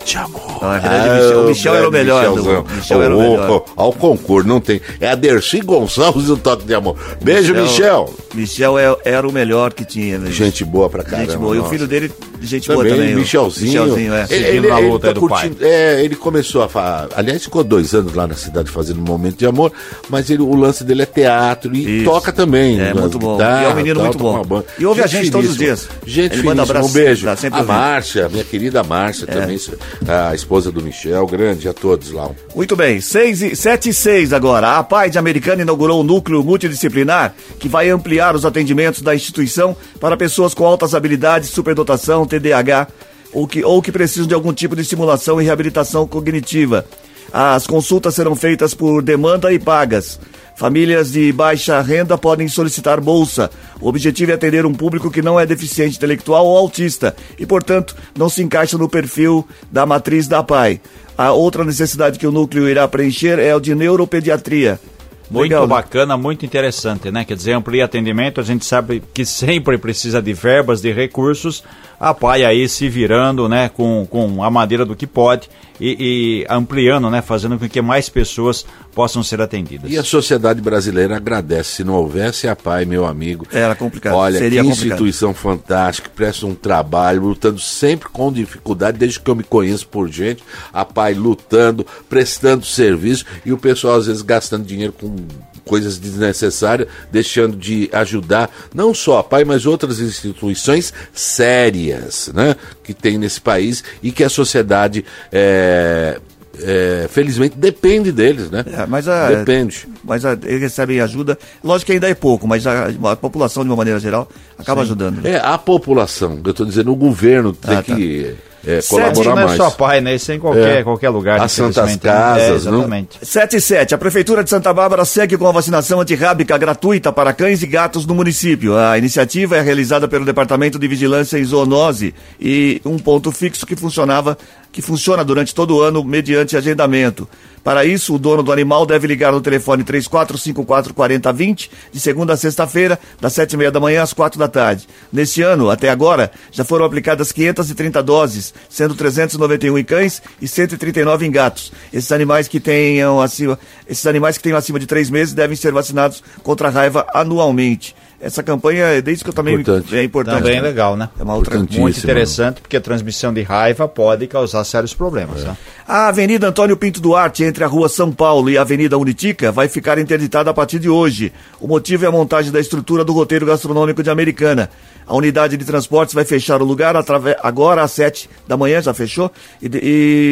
de amor. Ah, grande Michel. O Michel era o melhor, Michelzão. do- Michel era o melhor. Ao concurso, não tem. É a Dercy Gonçalves e o Toque de Amor. Beijo, Michel. Michel é- era o melhor que tinha. né? Gente boa pra caramba. Gente boa. E o filho dele, gente Também, boa também. o Michelzinho. Michelzinho, é. Ele, ele, ele luta tá curtindo- É, ele começou a falar. Aliás, ficou dois anos lá na cidade fazendo um momento de amor, mas ele, o lance dele é teatro e Isso. toca também. É, muito bom. guitarra, E é um menino tal, muito bom. E ouve a gente todos os dias. Gente, Ele manda finíssima. abraço, um beijo. tá a. Márcia, minha querida Márcia É. também, a esposa do Michel, grande a todos lá. Muito bem, 6 e, 7 e 6 agora. A PAI de Americana inaugurou um núcleo multidisciplinar que vai ampliar os atendimentos da instituição para pessoas com altas habilidades, superdotação, TDAH ou que, ou que precisam de algum tipo de estimulação e reabilitação cognitiva. As consultas serão feitas por demanda e pagas. Famílias de baixa renda podem solicitar bolsa. O objetivo é atender um público que não é deficiente intelectual ou autista e, portanto, não se encaixa no perfil da matriz da PAI. A outra necessidade que o núcleo irá preencher é o de neuropediatria. Muito Legal, né? bacana, muito interessante, né? Quer dizer, amplia atendimento, a gente sabe que sempre precisa de verbas, de recursos, a PAI aí se virando, né, com, com a madeira do que pode e, e ampliando, né, fazendo com que mais pessoas possam ser atendidas. E a sociedade brasileira agradece. Se não houvesse a PAI, meu amigo. Era complicado, Olha, seria que complicado. instituição fantástica, presta um trabalho, lutando sempre com dificuldade, desde que eu me conheço por gente. A PAI lutando, prestando serviço e o pessoal às vezes gastando dinheiro com coisas desnecessárias, deixando de ajudar não só a PAI, mas outras instituições sérias, né, que tem nesse país e que a sociedade é, é, felizmente depende deles, né? É, mas a, Depende. Mas a, eles recebem ajuda. Lógico que ainda é pouco, mas a, a população, de uma maneira geral, acaba ajudando. É, a população, eu estou dizendo, o governo tem Ah, tá. É, Sete, colaborar não é mais. só PAI, né? Isso é em qualquer, É. qualquer lugar. As santas né? casas, é, não? Exatamente. 7 e 7. A Prefeitura de Santa Bárbara segue com a vacinação antirrábica gratuita para cães e gatos no município. A iniciativa é realizada pelo Departamento de Vigilância em Zoonose e um ponto fixo que funcionava, que funciona durante todo o ano mediante agendamento. Para isso, o dono do animal deve ligar no telefone 3454 4020 de segunda a sexta-feira, das sete e meia da manhã às quatro da tarde. Neste ano, até agora, já foram aplicadas 530 doses, sendo 391 em cães e 139 em gatos. Esses animais que tenham acima, esses animais que tenham acima de três meses devem ser vacinados contra a raiva anualmente. Essa campanha, é desde que eu também Importante. é importante. Também é legal, né? É uma outra. Muito Muitíssimo. interessante, porque a transmissão de raiva pode causar sérios problemas. Né? A Avenida Antônio Pinto Duarte, entre a Rua São Paulo e a Avenida Unitica, vai ficar interditada a partir de hoje. O motivo é a montagem da estrutura do roteiro gastronômico de Americana. A unidade de transportes vai fechar o lugar agora às 7 da manhã, já fechou, e,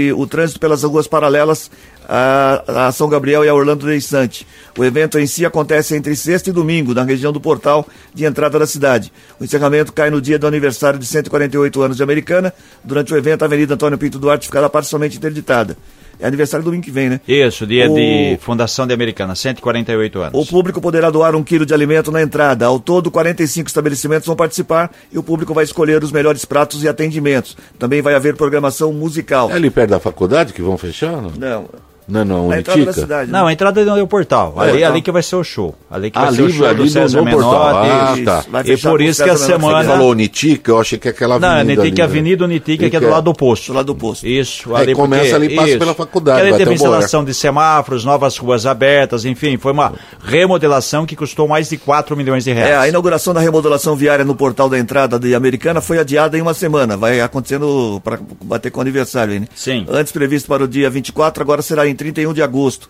e o trânsito pelas ruas paralelas a, a São Gabriel e a Orlando Deissante. O evento em si acontece entre sexta e domingo, na região do portal de entrada da cidade. O encerramento cai no dia do aniversário de 148 anos de Americana. Durante o evento, a Avenida Antônio Pinto Duarte ficará parcialmente interditada. É aniversário domingo que vem, né? Isso, dia O- de Fundação de Americana, 148 anos. O público poderá doar um quilo de alimento na entrada. Ao todo, 45 estabelecimentos vão participar e o público vai escolher os melhores pratos e atendimentos. Também vai haver programação musical. É ali perto da faculdade que vão fechar? Não, Não, não, não na entrada da cidade. Não, a entrada é o portal. ali, portal. ali que vai ser o show. Ali que vai Ali, ser o show ali do César. Menotti. Ah, Isso, tá. vai E por isso que a semana- Você falou Unitica, eu achei que é aquela Não, avenida Unitica, ali, né? Avenida Unitica, que é do lado do posto. Do lado do posto. Isso, Aí ali começa porque- ali, passa isso. pela faculdade, ali teve instalação de semáforos, novas ruas abertas, enfim, foi uma remodelação que custou mais de 4 milhões de reais. É, a inauguração da remodelação viária no portal da entrada de Americana foi adiada em uma semana. Vai acontecendo para bater com o aniversário aí, né? Sim. Antes previsto para o dia 24, agora será em 31 de agosto.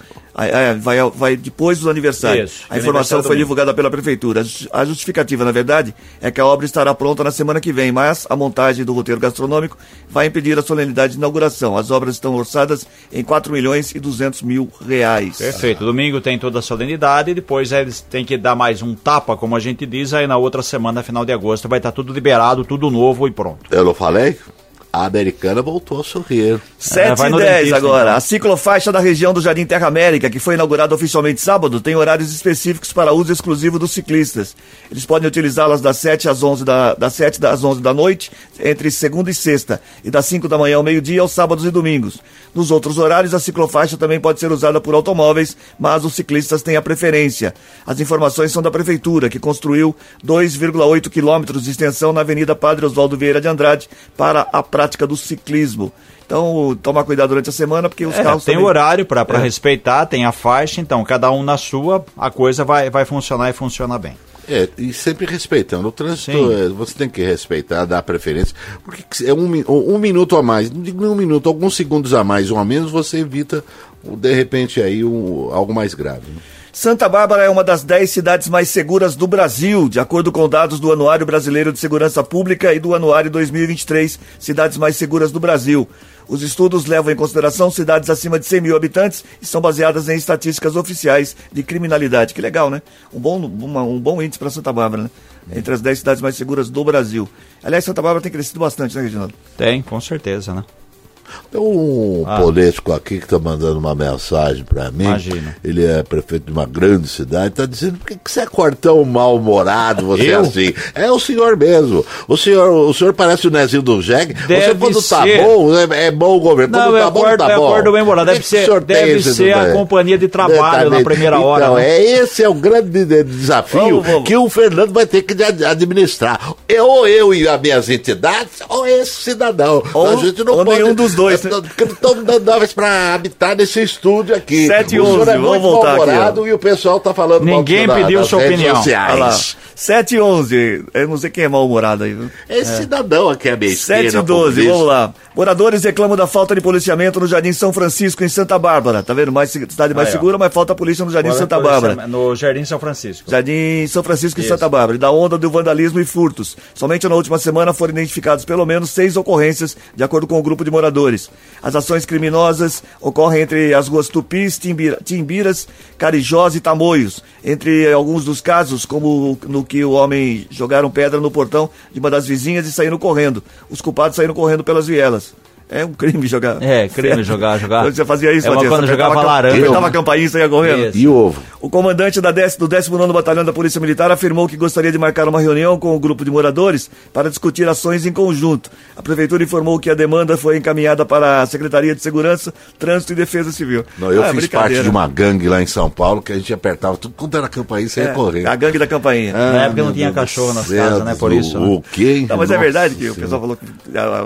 Vai, vai depois do aniversário. Isso, a informação foi divulgada pela Prefeitura. A justificativa, na verdade, é que a obra estará pronta na semana que vem, mas a montagem do roteiro gastronômico vai impedir a solenidade de inauguração. As obras estão orçadas em 4 milhões e 200 mil reais. Perfeito. Domingo tem toda a solenidade e depois eles têm que dar mais um tapa, como a gente diz, aí na outra semana, final de agosto, vai estar tudo liberado, tudo novo e pronto. Eu não falei? A americana voltou a sorrir. 7 é, e 10 agora. Então. A ciclofaixa da região do Jardim Terra América, que foi inaugurada oficialmente sábado, tem horários específicos para uso exclusivo dos ciclistas. Eles podem utilizá-las das 7 às 11 da, das 7 às 11 da noite, entre segunda e sexta, e das 5 da manhã ao meio-dia aos sábados e domingos. Nos outros horários, a ciclofaixa também pode ser usada por automóveis, mas os ciclistas têm a preferência. As informações são da Prefeitura, que construiu 2,8 quilômetros de extensão na Avenida Padre Oswaldo Vieira de Andrade para a prática do ciclismo. Então, toma cuidado durante a semana, porque os é, carros Tem também... horário para é. respeitar, tem a faixa, então cada um na sua, a coisa vai, vai funcionar e funciona bem. É, e sempre respeitando. O trânsito, é, você tem que respeitar, dar preferência. Porque é um, um minuto a mais, não digo um minuto, alguns segundos a mais ou a menos, você evita, de repente, aí um, algo mais grave. Né? Santa Bárbara é uma das 10 cidades mais seguras do Brasil, de acordo com dados do Anuário Brasileiro de Segurança Pública e do Anuário 2023, Cidades Mais Seguras do Brasil. Os estudos levam em consideração cidades acima de 100 mil habitantes e são baseadas em estatísticas oficiais de criminalidade. Que legal, né? Um bom, uma, um bom índice para Santa Bárbara, né? Entre as 10 cidades mais seguras do Brasil. Aliás, Santa Bárbara tem crescido bastante, né, Reginaldo? Tem, com certeza, né? Tem um ah. político aqui que está mandando uma mensagem para mim. Imagina. Ele é prefeito de uma grande cidade, está dizendo por que, que você é tão mal-humorado, você é Eu? é assim. É o senhor mesmo. O senhor, o senhor parece o Nezinho do Jeg. Você quando tá bom, é, é bom o governo. Não, quando tá bom, tá bom. acordo bem morado. Deve ser, deve ser a companhia de trabalho na primeira então, hora. Então, né? é, esse é o grande desafio vamos, vamos. que o Fernando vai ter que administrar. Eu, ou eu e as minhas entidades, ou esse cidadão. Ou, a gente não pode, nenhum dos dois. Né? estão dando novas para habitar nesse estúdio aqui. 7 e 11, é vamos voltar aqui. e o pessoal tá falando Ninguém pediu sua opinião. Sociais. 7 e 11, eu não sei quem é mal-humorado aí. Esse é. cidadão aqui é besteira. 7 e 12, vamos lá. Moradores reclamam da falta de policiamento no Jardim São Francisco, em Santa Bárbara. Tá vendo? Mais, cidade mais aí, segura, ó. mas falta polícia no Jardim Agora Santa Bárbara. No Jardim São Francisco. Jardim São Francisco, em Santa Bárbara. E da onda do vandalismo e furtos. Somente na última semana foram identificados pelo menos seis ocorrências, de acordo com o grupo de moradores. As ações criminosas ocorrem entre as ruas Tupis, Timbira, Timbiras, Carijós e Tamoios. Entre alguns dos casos, como no que o homem jogaram pedra no portão de uma das vizinhas e saíram correndo. Os culpados saíram correndo pelas vielas. É um crime jogar. É, crime jogar, jogar. Quando você fazia isso, é Matias, quando jogava laranja. Apertava a campainha e saía correndo. Isso. E ovo. O comandante da dez, do 19 Batalhão da Polícia Militar afirmou que gostaria de marcar uma reunião com o grupo de moradores para discutir ações em conjunto. A prefeitura informou que a demanda foi encaminhada para a Secretaria de Segurança, Trânsito e Defesa Civil. Não, eu ah, fiz parte de uma gangue lá em São Paulo que a gente apertava tudo quando era campainha e saía é, correndo. A gangue da campainha. Ah, na época não tinha cachorro nas casas, né? Por isso. O, né? quê? Não, mas é verdade que o pessoal falou que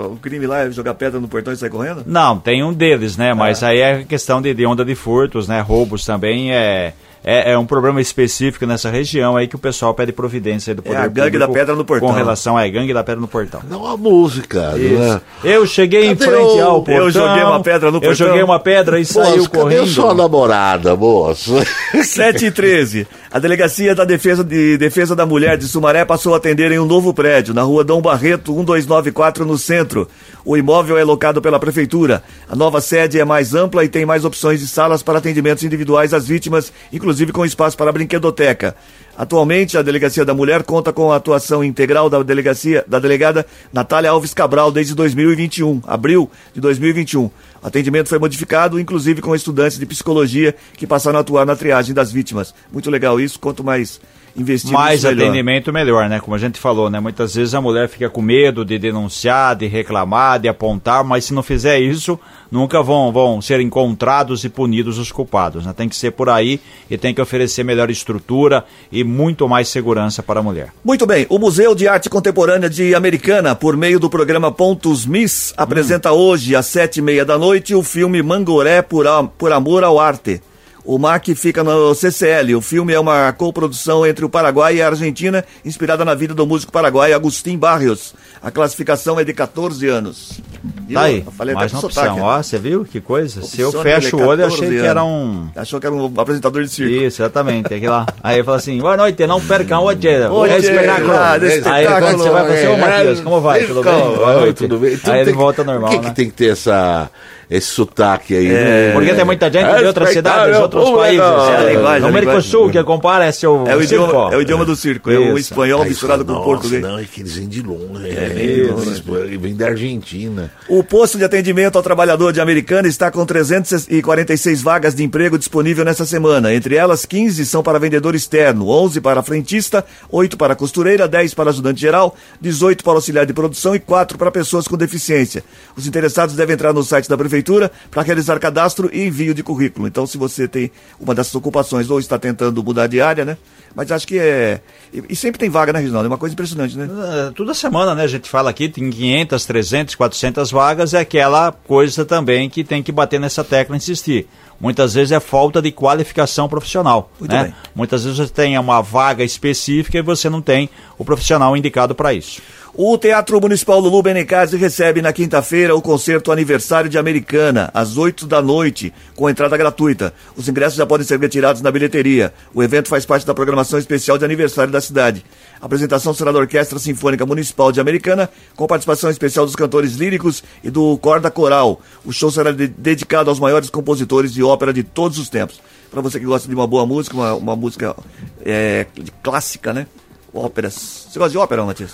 o crime lá é jogar pedra no portão e sair correndo? Não, tem um deles, né? Mas é. aí é questão de, de onda de furtos, né? Roubos também é é, é, um problema específico nessa região aí que o pessoal pede providência do poder é a gangue da pedra no portão. Com relação à gangue da pedra no portão. Não a música, né? Eu cheguei em frente ao portão. Eu joguei uma pedra no portão. Eu joguei uma pedra e saiu correndo. Cadê sua namorada, moço? 7 e 13. A Delegacia da Defesa, de Defesa da Mulher de Sumaré passou a atender em um novo prédio, na rua Dom Barreto, 1294, no centro. O imóvel é locado pela Prefeitura. A nova sede é mais ampla e tem mais opções de salas para atendimentos individuais às vítimas, inclusive com espaço para brinquedoteca. Atualmente, a Delegacia da Mulher conta com a atuação integral da delegacia da delegada Natália Alves Cabral desde 2021, abril de 2021. Atendimento foi modificado, inclusive com estudantes de psicologia que passaram a atuar na triagem das vítimas. Muito legal isso, quanto mais investir mais atendimento melhor, né? Como a gente falou, né? Muitas vezes a mulher fica com medo de denunciar, de reclamar, de apontar, mas se não fizer isso, nunca vão, vão ser encontrados e punidos os culpados. Né? Tem que ser por aí e tem que oferecer melhor estrutura e muito mais segurança para a mulher. Muito bem. O Museu de Arte Contemporânea de Americana, por meio do programa Pontos Miss, apresenta hum. hoje às sete e meia da noite o filme Mangoré por, por Amor ao Arte. O MAC fica no CCL. O filme é uma coprodução entre o Paraguai e a Argentina, inspirada na vida do músico paraguaio Agustín Barrios. A classificação é de 14 anos. Viu? Tá aí, Eu falei mais uma com opção. sotaque, né? Ó, você viu que coisa? Se eu Opção fecho o olho, eu achei 14 que era anos. um... Achou que era um apresentador de circo. Isso, exatamente. Aqui lá. Aí ele fala assim, boa noite, não percam hoje. Hoje, é espetáculo. ah, Aí quando você vai falar assim, ô Matheus, como vai? Tudo bem? Oi, Boa noite. tudo bem? Aí ele tem- volta normal, Por que, né? que tem que ter essa, esse sotaque aí? É. né? Porque tem muita gente de outras cidades, outros países. É a linguagem, no a América linguagem. Sul, que compara é seu É o, circo. idioma, é o idioma do circo, é o espanhol Aí misturado fala, com o "Nossa, português. Não, é que eles vêm de longe. É, eles vêm da Argentina. O posto de atendimento ao trabalhador de Americana está com 346 vagas de emprego disponível nessa semana. Entre elas, 15 são para vendedor externo, 11 para frentista, 8 para costureira, 10 para ajudante geral, 18 para auxiliar de produção e 4 para pessoas com deficiência. Os interessados devem entrar no site da prefeitura para realizar cadastro e envio de currículo. Então, se você tem uma dessas ocupações ou está tentando mudar de área, né? Mas acho que é. E, e sempre tem vaga, né, Reginaldo? É uma coisa impressionante, né? Ah, Toda semana, né, a gente fala aqui, tem 500, 300, 400 vagas, é aquela coisa também que tem que bater nessa tecla e insistir. Muitas vezes é falta de qualificação profissional. Muito né? bem. Muitas vezes você tem uma vaga específica e você não tem o profissional indicado para isso. O Teatro Municipal Lulu Benicazzi recebe na quinta-feira o concerto aniversário de Americana, às 8 da noite, com entrada gratuita. Os ingressos já podem ser retirados na bilheteria. O evento faz parte da programação especial de aniversário da cidade. A apresentação será da Orquestra Sinfônica Municipal de Americana, com participação especial dos cantores líricos e do Corda Coral. O show será de- dedicado aos maiores compositores de ópera de todos os tempos. Para você que gosta de uma boa música, uma, uma música é, clássica, né? Óperas. Você gosta de ópera, Matias?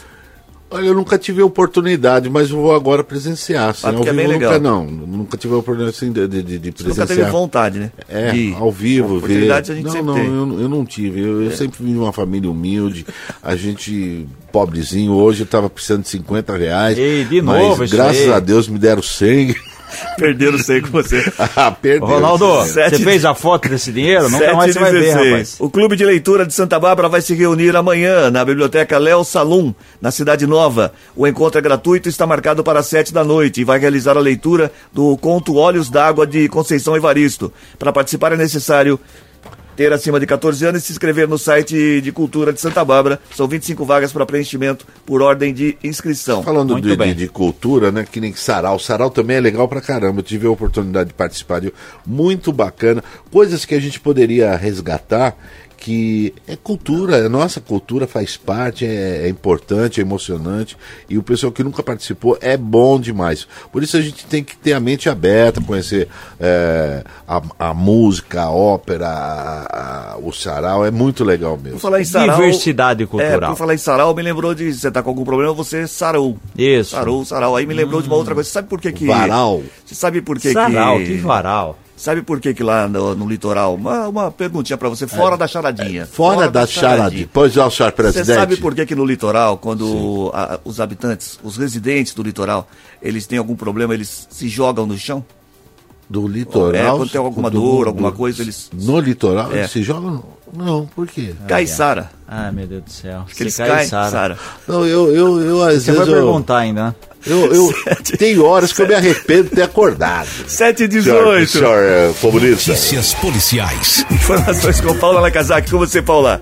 Olha, eu nunca tive a oportunidade, mas eu vou agora presenciar. Assim, ao é vivo nunca não. Nunca tive a oportunidade assim, de, de, de de Você nunca presenciar. teve vontade, né? É, De- ao vivo, ver. A gente não, não, eu, eu não tive. Eu, eu sempre vim de uma família humilde. A gente, pobrezinho, hoje eu tava precisando de 50 reais. Ei, de mas novo isso graças a Deus me deram 100. Perderam sei com você. ah, perdeu. Ronaldo, Sete você fez a foto desse dinheiro? Nunca mais você vai ver, 7h16. rapaz. O Clube de Leitura de Santa Bárbara vai se reunir amanhã na Biblioteca Léo Salum, na Cidade Nova. O encontro é gratuito e está marcado para as 7 da noite e vai realizar a leitura do conto Olhos d'Água de Conceição Evaristo. Para participar é necessário ter acima de 14 anos e se inscrever no site de Cultura de Santa Bárbara. São 25 vagas para preenchimento por ordem de inscrição. Falando Muito de, bem. de, de cultura, né? Que nem sarau. Sarau também é legal pra caramba. Eu tive a oportunidade de participar de muito bacana. Coisas que a gente poderia resgatar, que é cultura, é nossa cultura, faz parte, é, é importante, é emocionante. E o pessoal que nunca participou é bom demais. Por isso a gente tem que ter a mente aberta, conhecer é, a, a música, a ópera, a- a- o sarau. É muito legal mesmo. Por falar em sarau, Diversidade É, cultural. por falar em sarau, me lembrou de você tá com algum problema, você sarou. Isso. Sarou, sarau. Aí me lembrou de uma outra coisa. Você sabe por que que... Varal. Você sabe por que Sarau, que... que varal. Sabe por que que lá no, no litoral... Uma, uma perguntinha pra você, fora da charadinha. É. Fora, da charadinha. Pois é, o senhor Você presidente. sabe por que que no litoral, quando a- os habitantes, os residentes do litoral, eles têm algum problema, eles se jogam no chão? Do litoral. É, quando tem alguma do- dor, do- alguma coisa, eles- No litoral? É. Eles se jogam? Não, por quê? Caiçara. Ah, meu Deus do céu. Que eles Você caem, Sara. Sara. Não, eu, eu, eu às Você vai vezes. Eu, perguntar ainda, né? Eu, eu, tem horas que eu me arrependo de ter acordado. 7 e Senhor, 18. senhor é, comunista. Notícias policiais. Informações com Paula Nakazaki. Com você, Paula.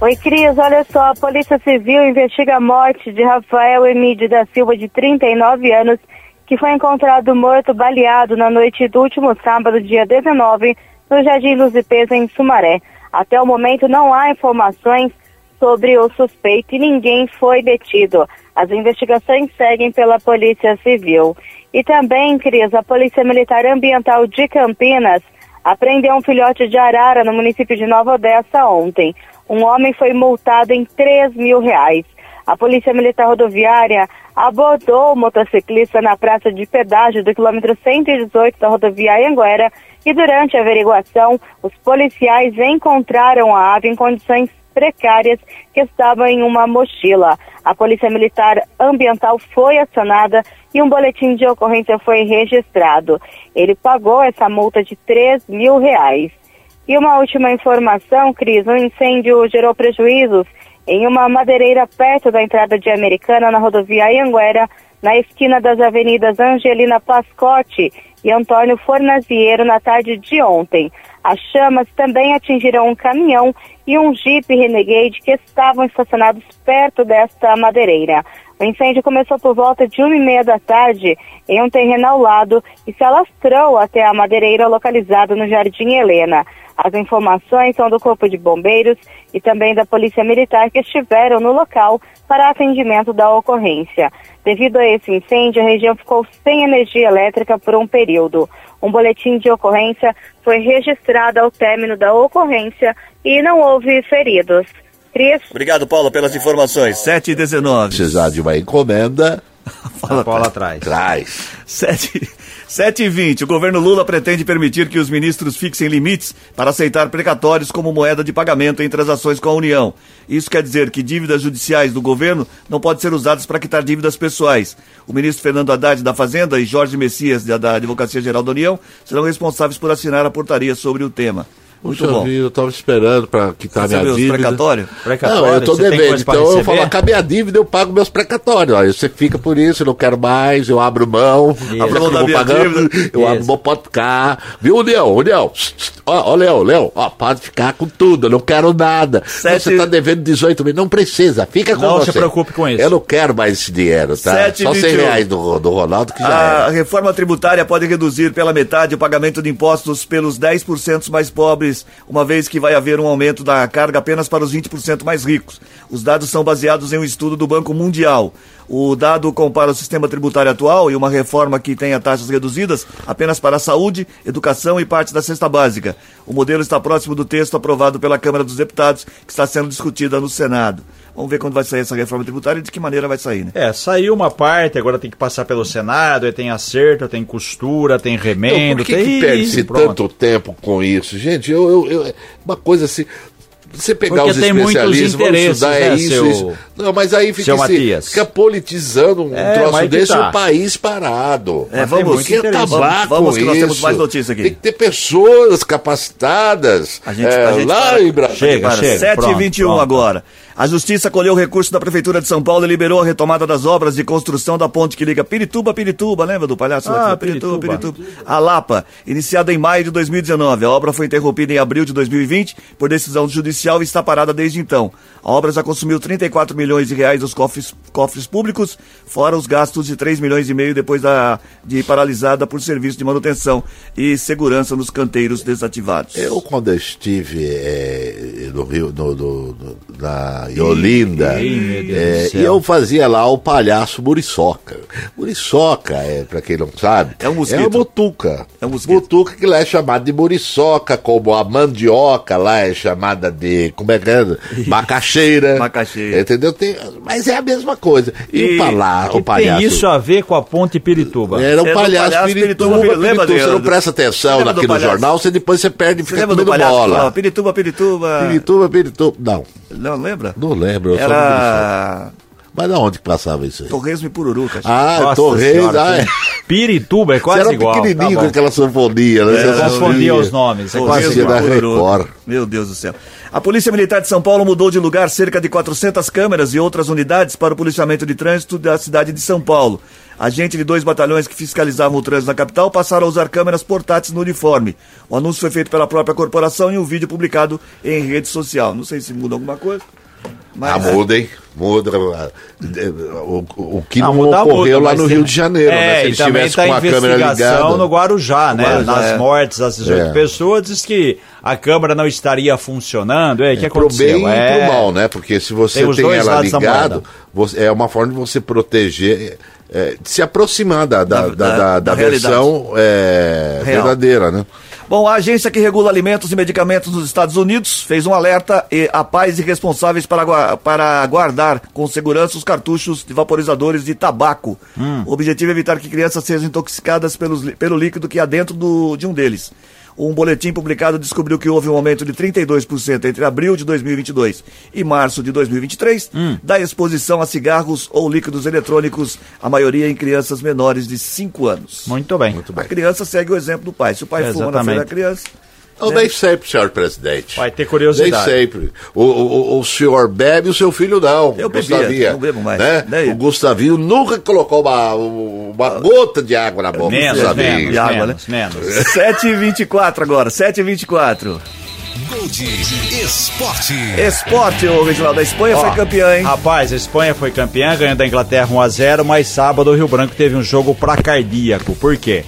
Oi, Cris, olha só, a Polícia Civil investiga a morte de Rafael Emídio da Silva, de 39 anos, que foi encontrado morto baleado na noite do último sábado, dia 19, no Jardim Luz e Pesa, em Sumaré. Até o momento não há informações sobre o suspeito e ninguém foi detido. As investigações seguem pela Polícia Civil. E também, Cris, a Polícia Militar Ambiental de Campinas apreendeu um filhote de arara no município de Nova Odessa ontem. Um homem foi multado em 3 mil reais. A Polícia Militar Rodoviária abordou o motociclista na praça de pedágio do quilômetro 118 da rodovia Anguera e durante a averiguação, os policiais encontraram a ave em condições precárias que estava em uma mochila. A Polícia Militar Ambiental foi acionada e um boletim de ocorrência foi registrado. Ele pagou essa multa de 3 mil reais. E uma última informação, Cris, um incêndio gerou prejuízos em uma madeireira perto da entrada de Americana na rodovia Anguera, na esquina das avenidas Angelina Pascotti e Antônio Fornaziero na tarde de ontem. As chamas também atingiram um caminhão e um Jeep Renegade que estavam estacionados perto desta madeireira. O incêndio começou por volta de uma e meia da tarde em um terreno ao lado e se alastrou até a madeireira localizada no Jardim Helena. As informações são do Corpo de Bombeiros e também da Polícia Militar que estiveram no local para atendimento da ocorrência. Devido a esse incêndio, a região ficou sem energia elétrica por um período. Um boletim de ocorrência foi registrado ao término da ocorrência e não houve feridos. Cris? Obrigado, Paulo, pelas informações. 7 e 19. Precisar de uma encomenda, A bola atrás. traz. 7, 7 e 20. O governo Lula pretende permitir que os ministros fixem limites para aceitar precatórios como moeda de pagamento em transações com a União. Isso quer dizer que dívidas judiciais do governo não podem ser usadas para quitar dívidas pessoais. O ministro Fernando Haddad da Fazenda e Jorge Messias da, Advocacia Geral da União serão responsáveis por assinar a portaria sobre o tema. Muito Puxa bom. vida, eu tava esperando pra quitar Você minha dívida. precatórios? Precatório, Não, eu tem devendo, então eu falo, acabei a dívida, eu pago meus precatórios. Aí você fica por isso, eu não quero mais, eu abro mão, Abro mão da eu vou minha pagando, dívida. eu abro Isso. mão, pode ficar. Viu, Leão? Leão, ó, ó, Leão, Leão, ó, pode ficar com tudo, eu não quero nada. Sete- Você tá devendo 18 mil, não precisa, fica com Não você. se preocupe com isso. Eu não quero mais esse dinheiro, tá? Sete Só 100 vinte e um. reais do, do Ronaldo que já A era. reforma tributária pode reduzir pela metade o pagamento de impostos pelos 10% mais pobres, uma vez que vai haver um aumento da carga apenas para os 20% mais ricos. Os dados são baseados em um estudo do Banco Mundial. O dado compara o sistema tributário atual e uma reforma que tenha taxas reduzidas apenas para a saúde, educação e parte da cesta básica. O modelo está próximo do texto aprovado pela Câmara dos Deputados, que está sendo discutida no Senado. Vamos ver quando vai sair essa reforma tributária e de que maneira vai sair, né? É, saiu uma parte, agora tem que passar pelo Senado, aí tem acerto, tem costura, tem Então, remendo, por que, tem. que perde-se tanto tempo com isso? Gente, eu, eu, eu- uma coisa assim. Você pegar Porque os tem muitos especialistas, vamos interesses, estudar é né, isso, seu- isso. Não, mas aí fica, esse- Matias. fica politizando um É, troço desse e tá. o país parado. É, Mas vamos- que vamos- acabar vamos com que nós temos isso. mais notícia aqui. Tem que ter pessoas capacitadas A gente- é, a gente lá para- em Brasília. Chega, Para chega. 7 e Pronto, 21 pronto. agora. A Justiça colheu recurso da Prefeitura de São Paulo e liberou a retomada das obras de construção da ponte que liga Pirituba a Pirituba, lembra do palhaço? Ah, lá? Pirituba. Pirituba. A Lapa, iniciada em maio de 2019. A obra foi interrompida em abril de 2020 por decisão judicial e está parada desde então. A obra já consumiu 34 milhões de reais dos cofres, cofres públicos, fora os gastos de 3 milhões e meio depois da, de paralisada por serviço de manutenção e segurança nos canteiros desativados. Eu, quando estive eh, no Rio, no, no- no- na em Olinda, eh, do céu. e eu fazia lá o palhaço Muriçoca. Muriçoca, é, pra quem não sabe, É um mosquito. É uma mutuca. É um mosquito. Mutuca que lá é chamada de muriçoca, como a mandioca lá é chamada de, como é que é? Macaxeira. Macaxeira. Entendeu? Tem- mas é a mesma coisa. E, E o, Que o palhaço... tem isso a ver com a ponte Pirituba? Era um É palhaço, palhaço pirituba, Pirituba, lembra pirituba. dele? Você não presta atenção aqui no jornal, você depois você perde e Você fica comendo palhaço bola. Pirituba, Pirituba? Pirituba, Pirituba. Não, Não lembra? não lembro. Eu só Era Mas aonde que passava isso aí? Torresmo e Pururuca. Ah, Nossa Torres. senhora, Ah, é. Pirituba é Você quase era igual. pequenininho Tá com aquela sanfonia, né? É, Você eu confundia os nomes, é Eu quase da. Record. Meu Deus do céu. A Polícia Militar de São Paulo mudou de lugar cerca de 400 câmeras e outras unidades para o policiamento de trânsito da cidade de São Paulo. Agentes de dois batalhões que fiscalizavam o trânsito na capital passaram a usar câmeras portáteis no uniforme. O anúncio foi feito pela própria corporação e um vídeo publicado em rede social. Não sei se muda alguma coisa. Mas Ah, muda, hein? Muda. O, o que Não, não, muda, ocorreu muda, lá no Rio de Janeiro, é, né? Se e eles também tivessem tá com a câmera ligada. no Guarujá, né? Guarujá, Nas é. mortes das 18 É. pessoas, diz que a câmera não estaria funcionando. É, o que pro aconteceu? bem é... e pro mal, né? Porque se você Tem tem, ela lados da ligado, moeda. você- é uma forma de você proteger, é, de se aproximar da, da, Da- da, da- versão é, verdadeira, né? Bom, a agência que regula alimentos e medicamentos nos Estados Unidos fez um alerta e- a pais e responsáveis para, para guardar com segurança os cartuchos de vaporizadores de tabaco. O objetivo é evitar que crianças sejam intoxicadas pelos, pelo líquido que há dentro do, de um deles. Um boletim publicado descobriu que houve um aumento de 32% entre abril de 2022 e março de 2023 da exposição a cigarros ou líquidos eletrônicos, a maioria em crianças menores de 5 anos. Muito bem. A criança segue o exemplo do pai. Se o pai fuma na frente da criança. Eu dei sempre, senhor presidente. Vai ter Dei curiosidade. sempre. O, o, o senhor bebe, o seu filho não. Eu bebia, Gustavinha, não bebo mais. Né? Daí? O Gustavinho nunca colocou uma, uma gota de água na boca. Menos, Gustavinho. menos, De água, menos, né? menos. 7h24 agora, 7h24. Gold Esporte. Esporte, o Reginaldo. A Espanha Ó, foi campeã, hein? Rapaz, a Espanha foi campeã, ganhando da Inglaterra 1x0, mas sábado o Rio Branco teve um jogo pra cardíaco. Por quê?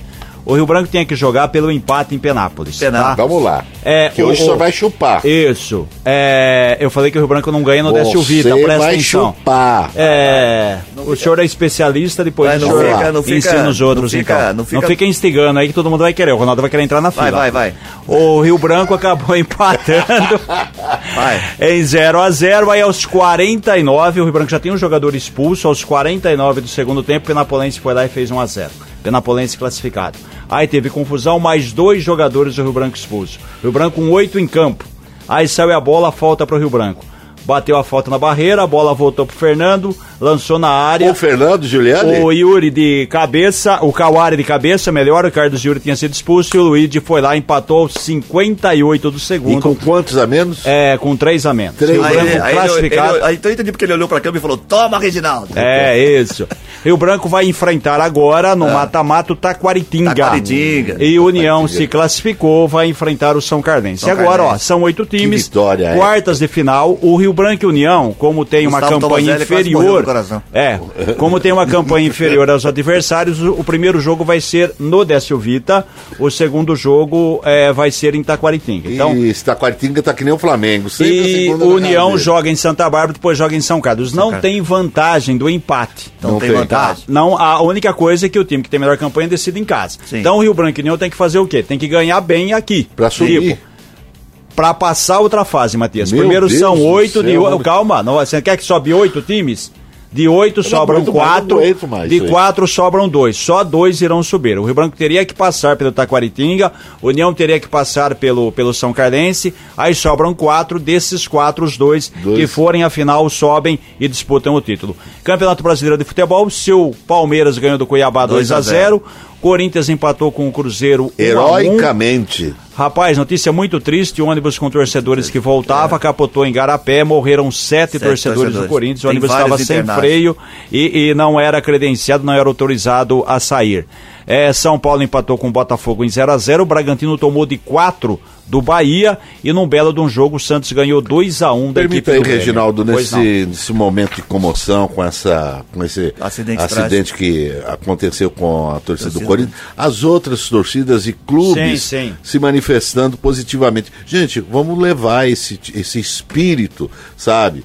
O Rio Branco tinha que jogar pelo empate em Penápolis. Penápolis. tá? Vamos lá. É, que o- hoje o- só vai chupar. Isso. É, eu falei que o Rio Branco não ganha no Décio Vita, presta vai atenção. chupar. É, o senhor é especialista, depois o não senhor fica- não fica- ensina os outros, não fica- então. não fica- instigando aí que todo mundo vai querer. O Ronaldo vai querer entrar na fila. Vai, vai, vai. O Rio Branco acabou empatando Vai. em 0 a 0 Aí aos 49, o Rio Branco já tem um jogador expulso. Aos 49 do segundo tempo, o Penapolense foi lá e fez 1 a 0 Penapolense classificado. Aí teve confusão, mais dois jogadores do Rio Branco expulso. Rio Branco com oito em campo. Aí saiu a bola, falta pro Rio Branco. Bateu a falta na barreira, a bola voltou pro Fernando, lançou na área. O Fernando Giuliani? O Yuri de cabeça, o Kawari de cabeça, melhor, o Carlos Yuri tinha sido expulso e o Luigi foi lá e empatou aos 58 do E segundo. com quantos a menos? É, com três a menos. Três. Aí, ele- aí ele- aí então eu entendi porque ele olhou pra câmera e falou: Toma, Reginaldo. É, isso. Rio Branco vai enfrentar agora no mata-mata o Taquaritinga. Taquaritinga. E o União se classificou, vai enfrentar o São Cardense. São agora, ó, Cardense. são oito times. vitória, é. quartas de final. O Rio Branco e União, como tem uma Gustavo campanha inferior. É, como tem uma campanha inferior aos adversários, o, primeiro jogo vai ser no Décio Vita, o segundo jogo é, vai ser em Taquaritinga. Então, e Taquaritinga tá que nem o Flamengo. E o União joga em Santa Bárbara, depois joga em São Carlos. Não Carlos. tem vantagem do empate. Não, Não tem, tem. Vantagem. Não, a única coisa é que o time que tem melhor campanha decide em casa. Sim. Então o Rio Branco e União tem que fazer o quê? Tem que ganhar bem aqui. Pra subir. Tipo, pra passar outra fase, Matias. Meu Primeiro Deus são oito de. Calma, não, você quer que sobe oito times? De oito sobram quatro. mais de quatro sobram dois. Só dois irão subir. O Rio Branco teria que passar pelo Taquaritinga, União teria que passar pelo, pelo São Cardense. Aí sobram quatro. Desses quatro, os dois, Dois. que forem à final sobem e disputam o título. Campeonato Brasileiro de Futebol, seu Palmeiras ganhou do Cuiabá 2 a 0 Corinthians empatou com o Cruzeiro 1 a 1. Heroicamente. Rapaz, notícia muito triste: o ônibus com torcedores que voltava capotou em Garapé, morreram sete, Sete torcedores, do torcedores. Corinthians. O ônibus estava sem freio e, e não era credenciado, não era autorizado a sair. É, São Paulo empatou com o Botafogo em 0 a 0 O Bragantino tomou de 4 do Bahia e num belo de um jogo o Santos ganhou 2 a 1 da Permita equipe aí, do Grêmio. Reginaldo, nesse, nesse momento de comoção, com, essa, com esse Acidente acidente que aconteceu com a torcida do Torcida. Corinthians, as outras torcidas e clubes Sim, sim. se manifestando positivamente. Gente, vamos levar esse, esse espírito, sabe?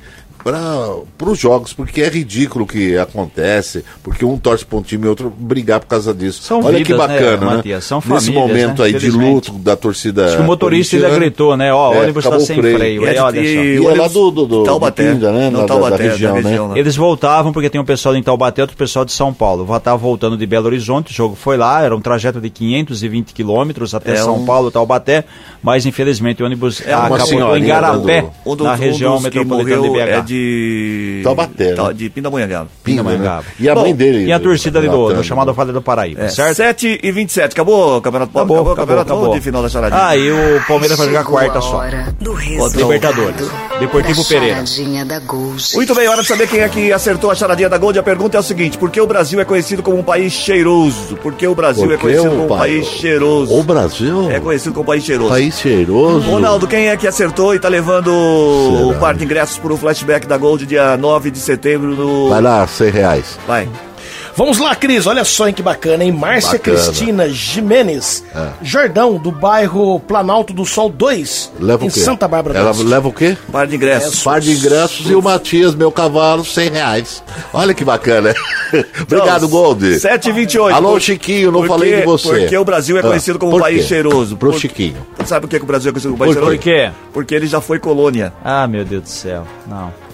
Para os jogos, porque é ridículo o que acontece, porque um torce para um time e outro brigar por causa disso. São Olha que vidas, né, bacana, né? Matias? São Nesse famílias, momento né? aí de luto da torcida. Acho que o motorista ainda gritou, né? Ó, o é, ônibus está sem freio. freio. E é Aí, de- olha e só. E é lá do, do, do, Taubaté. do Pinga, né? No Da- da- Taubaté, da da região, região, né? né? Eles voltavam porque tem um pessoal em Taubaté outro pessoal de São Paulo. Estava voltando de Belo Horizonte, o jogo foi lá, era um trajeto de 520 quilômetros até É São um- Paulo, Taubaté, mas infelizmente o ônibus É acabou em Garapé, dos, na região que metropolitana de BH. é de... Taubaté, Ta- né? De Pindamonhangaba. Pinga, né? Pindamonhangaba. E a Bom, mãe dele. E a torcida ali do, do relatando. chamado Falha do Paraíba, É, certo? 7 e 27. Acabou o Campeonato Paulista? Acabou, o acabou, Campeonato acabou. de final da charadinha. Ah, e o Palmeiras vai jogar quarta a só. do o Libertadores. Deportivo Pereira. Muito bem, hora de saber quem é que acertou a charadinha da Gold. A pergunta é o seguinte: por que o Brasil é conhecido como um país cheiroso? Por que o Brasil Por é conhecido o como um pa- país cheiroso? O Brasil? É conhecido como um país cheiroso. País cheiroso. Ronaldo, quem é que acertou e tá levando o Será? par de ingressos pro flashback da Gold dia 9 de setembro no. Vai lá, 100 reais. Vai. Vamos lá, Cris, olha só hein, que bacana, hein? Márcia Bacana. Cristina Jimenez, É. Jordão, do bairro Planalto do Sol 2, Leva em o quê? Santa Bárbara do Ela leva o quê? Par de ingressos. Par de ingressos e o Matias, meu cavalo, 100 reais. Olha que bacana. Obrigado, Gold. 7 e 28 Alô, Por- Chiquinho, não porque- falei de você. Porque o Brasil é Ah, conhecido como um por país cheiroso. Pro Por- Chiquinho. Sabe por que o Brasil é conhecido como um país Por cheiroso? quê? Porque ele já foi colônia. Ah, meu Deus do céu. Não.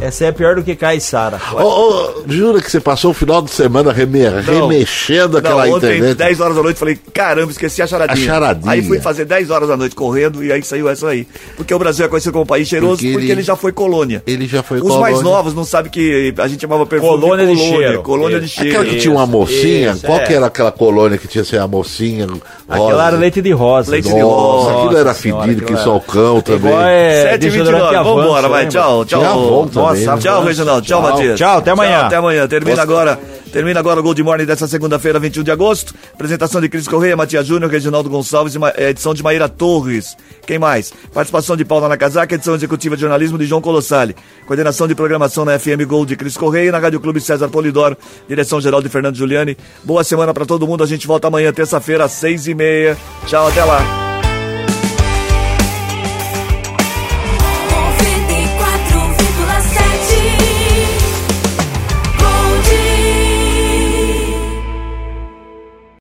Essa é pior do que Caiçara. Ô, ô, jura que você passou o final de semana reme- remexendo aquela Não, ontem, internet? 10 horas da noite, falei, caramba, esqueci a charadinha. A charadinha. Aí fui fazer 10 horas da noite correndo e aí saiu essa aí. Porque o Brasil é conhecido como um país cheiroso Porque porque, ele- ele... já foi colônia. Ele já foi Os mais colônia. novos não sabem que a gente chamava perfume Colônia de de colônia. cheiro. Colônia de Isso. cheiro. Aquela que tinha uma mocinha, isso, qual é. que era aquela colônia que tinha assim, a mocinha rosa? Aquela era leite de rosa. Leite de Nossa, rosa. aquilo era fedido que aquilo só o cão também. É 7 e desodorante 29 Avanço, vambora, vai, lembra? tchau, tchau. Também, Nossa, né? tchau, Reginaldo, tchau, Tchau. Matias. Tchau, até amanhã. até amanhã, termina agora Termina agora o Gold Morning dessa segunda-feira, 21 de agosto. Apresentação de Cris Correia, Matias Júnior, Reginaldo Gonçalves e eh, edição de Maíra Torres. Quem mais? Participação de Paula Nakazaki, edição executiva de jornalismo de João Colossali. Coordenação de programação na FM Gold de Cris Correia e na Rádio Clube César Polidoro. Direção geral de Fernando Giuliani. Boa semana pra todo mundo. A gente volta amanhã, terça-feira, às seis e meia. Tchau, até lá.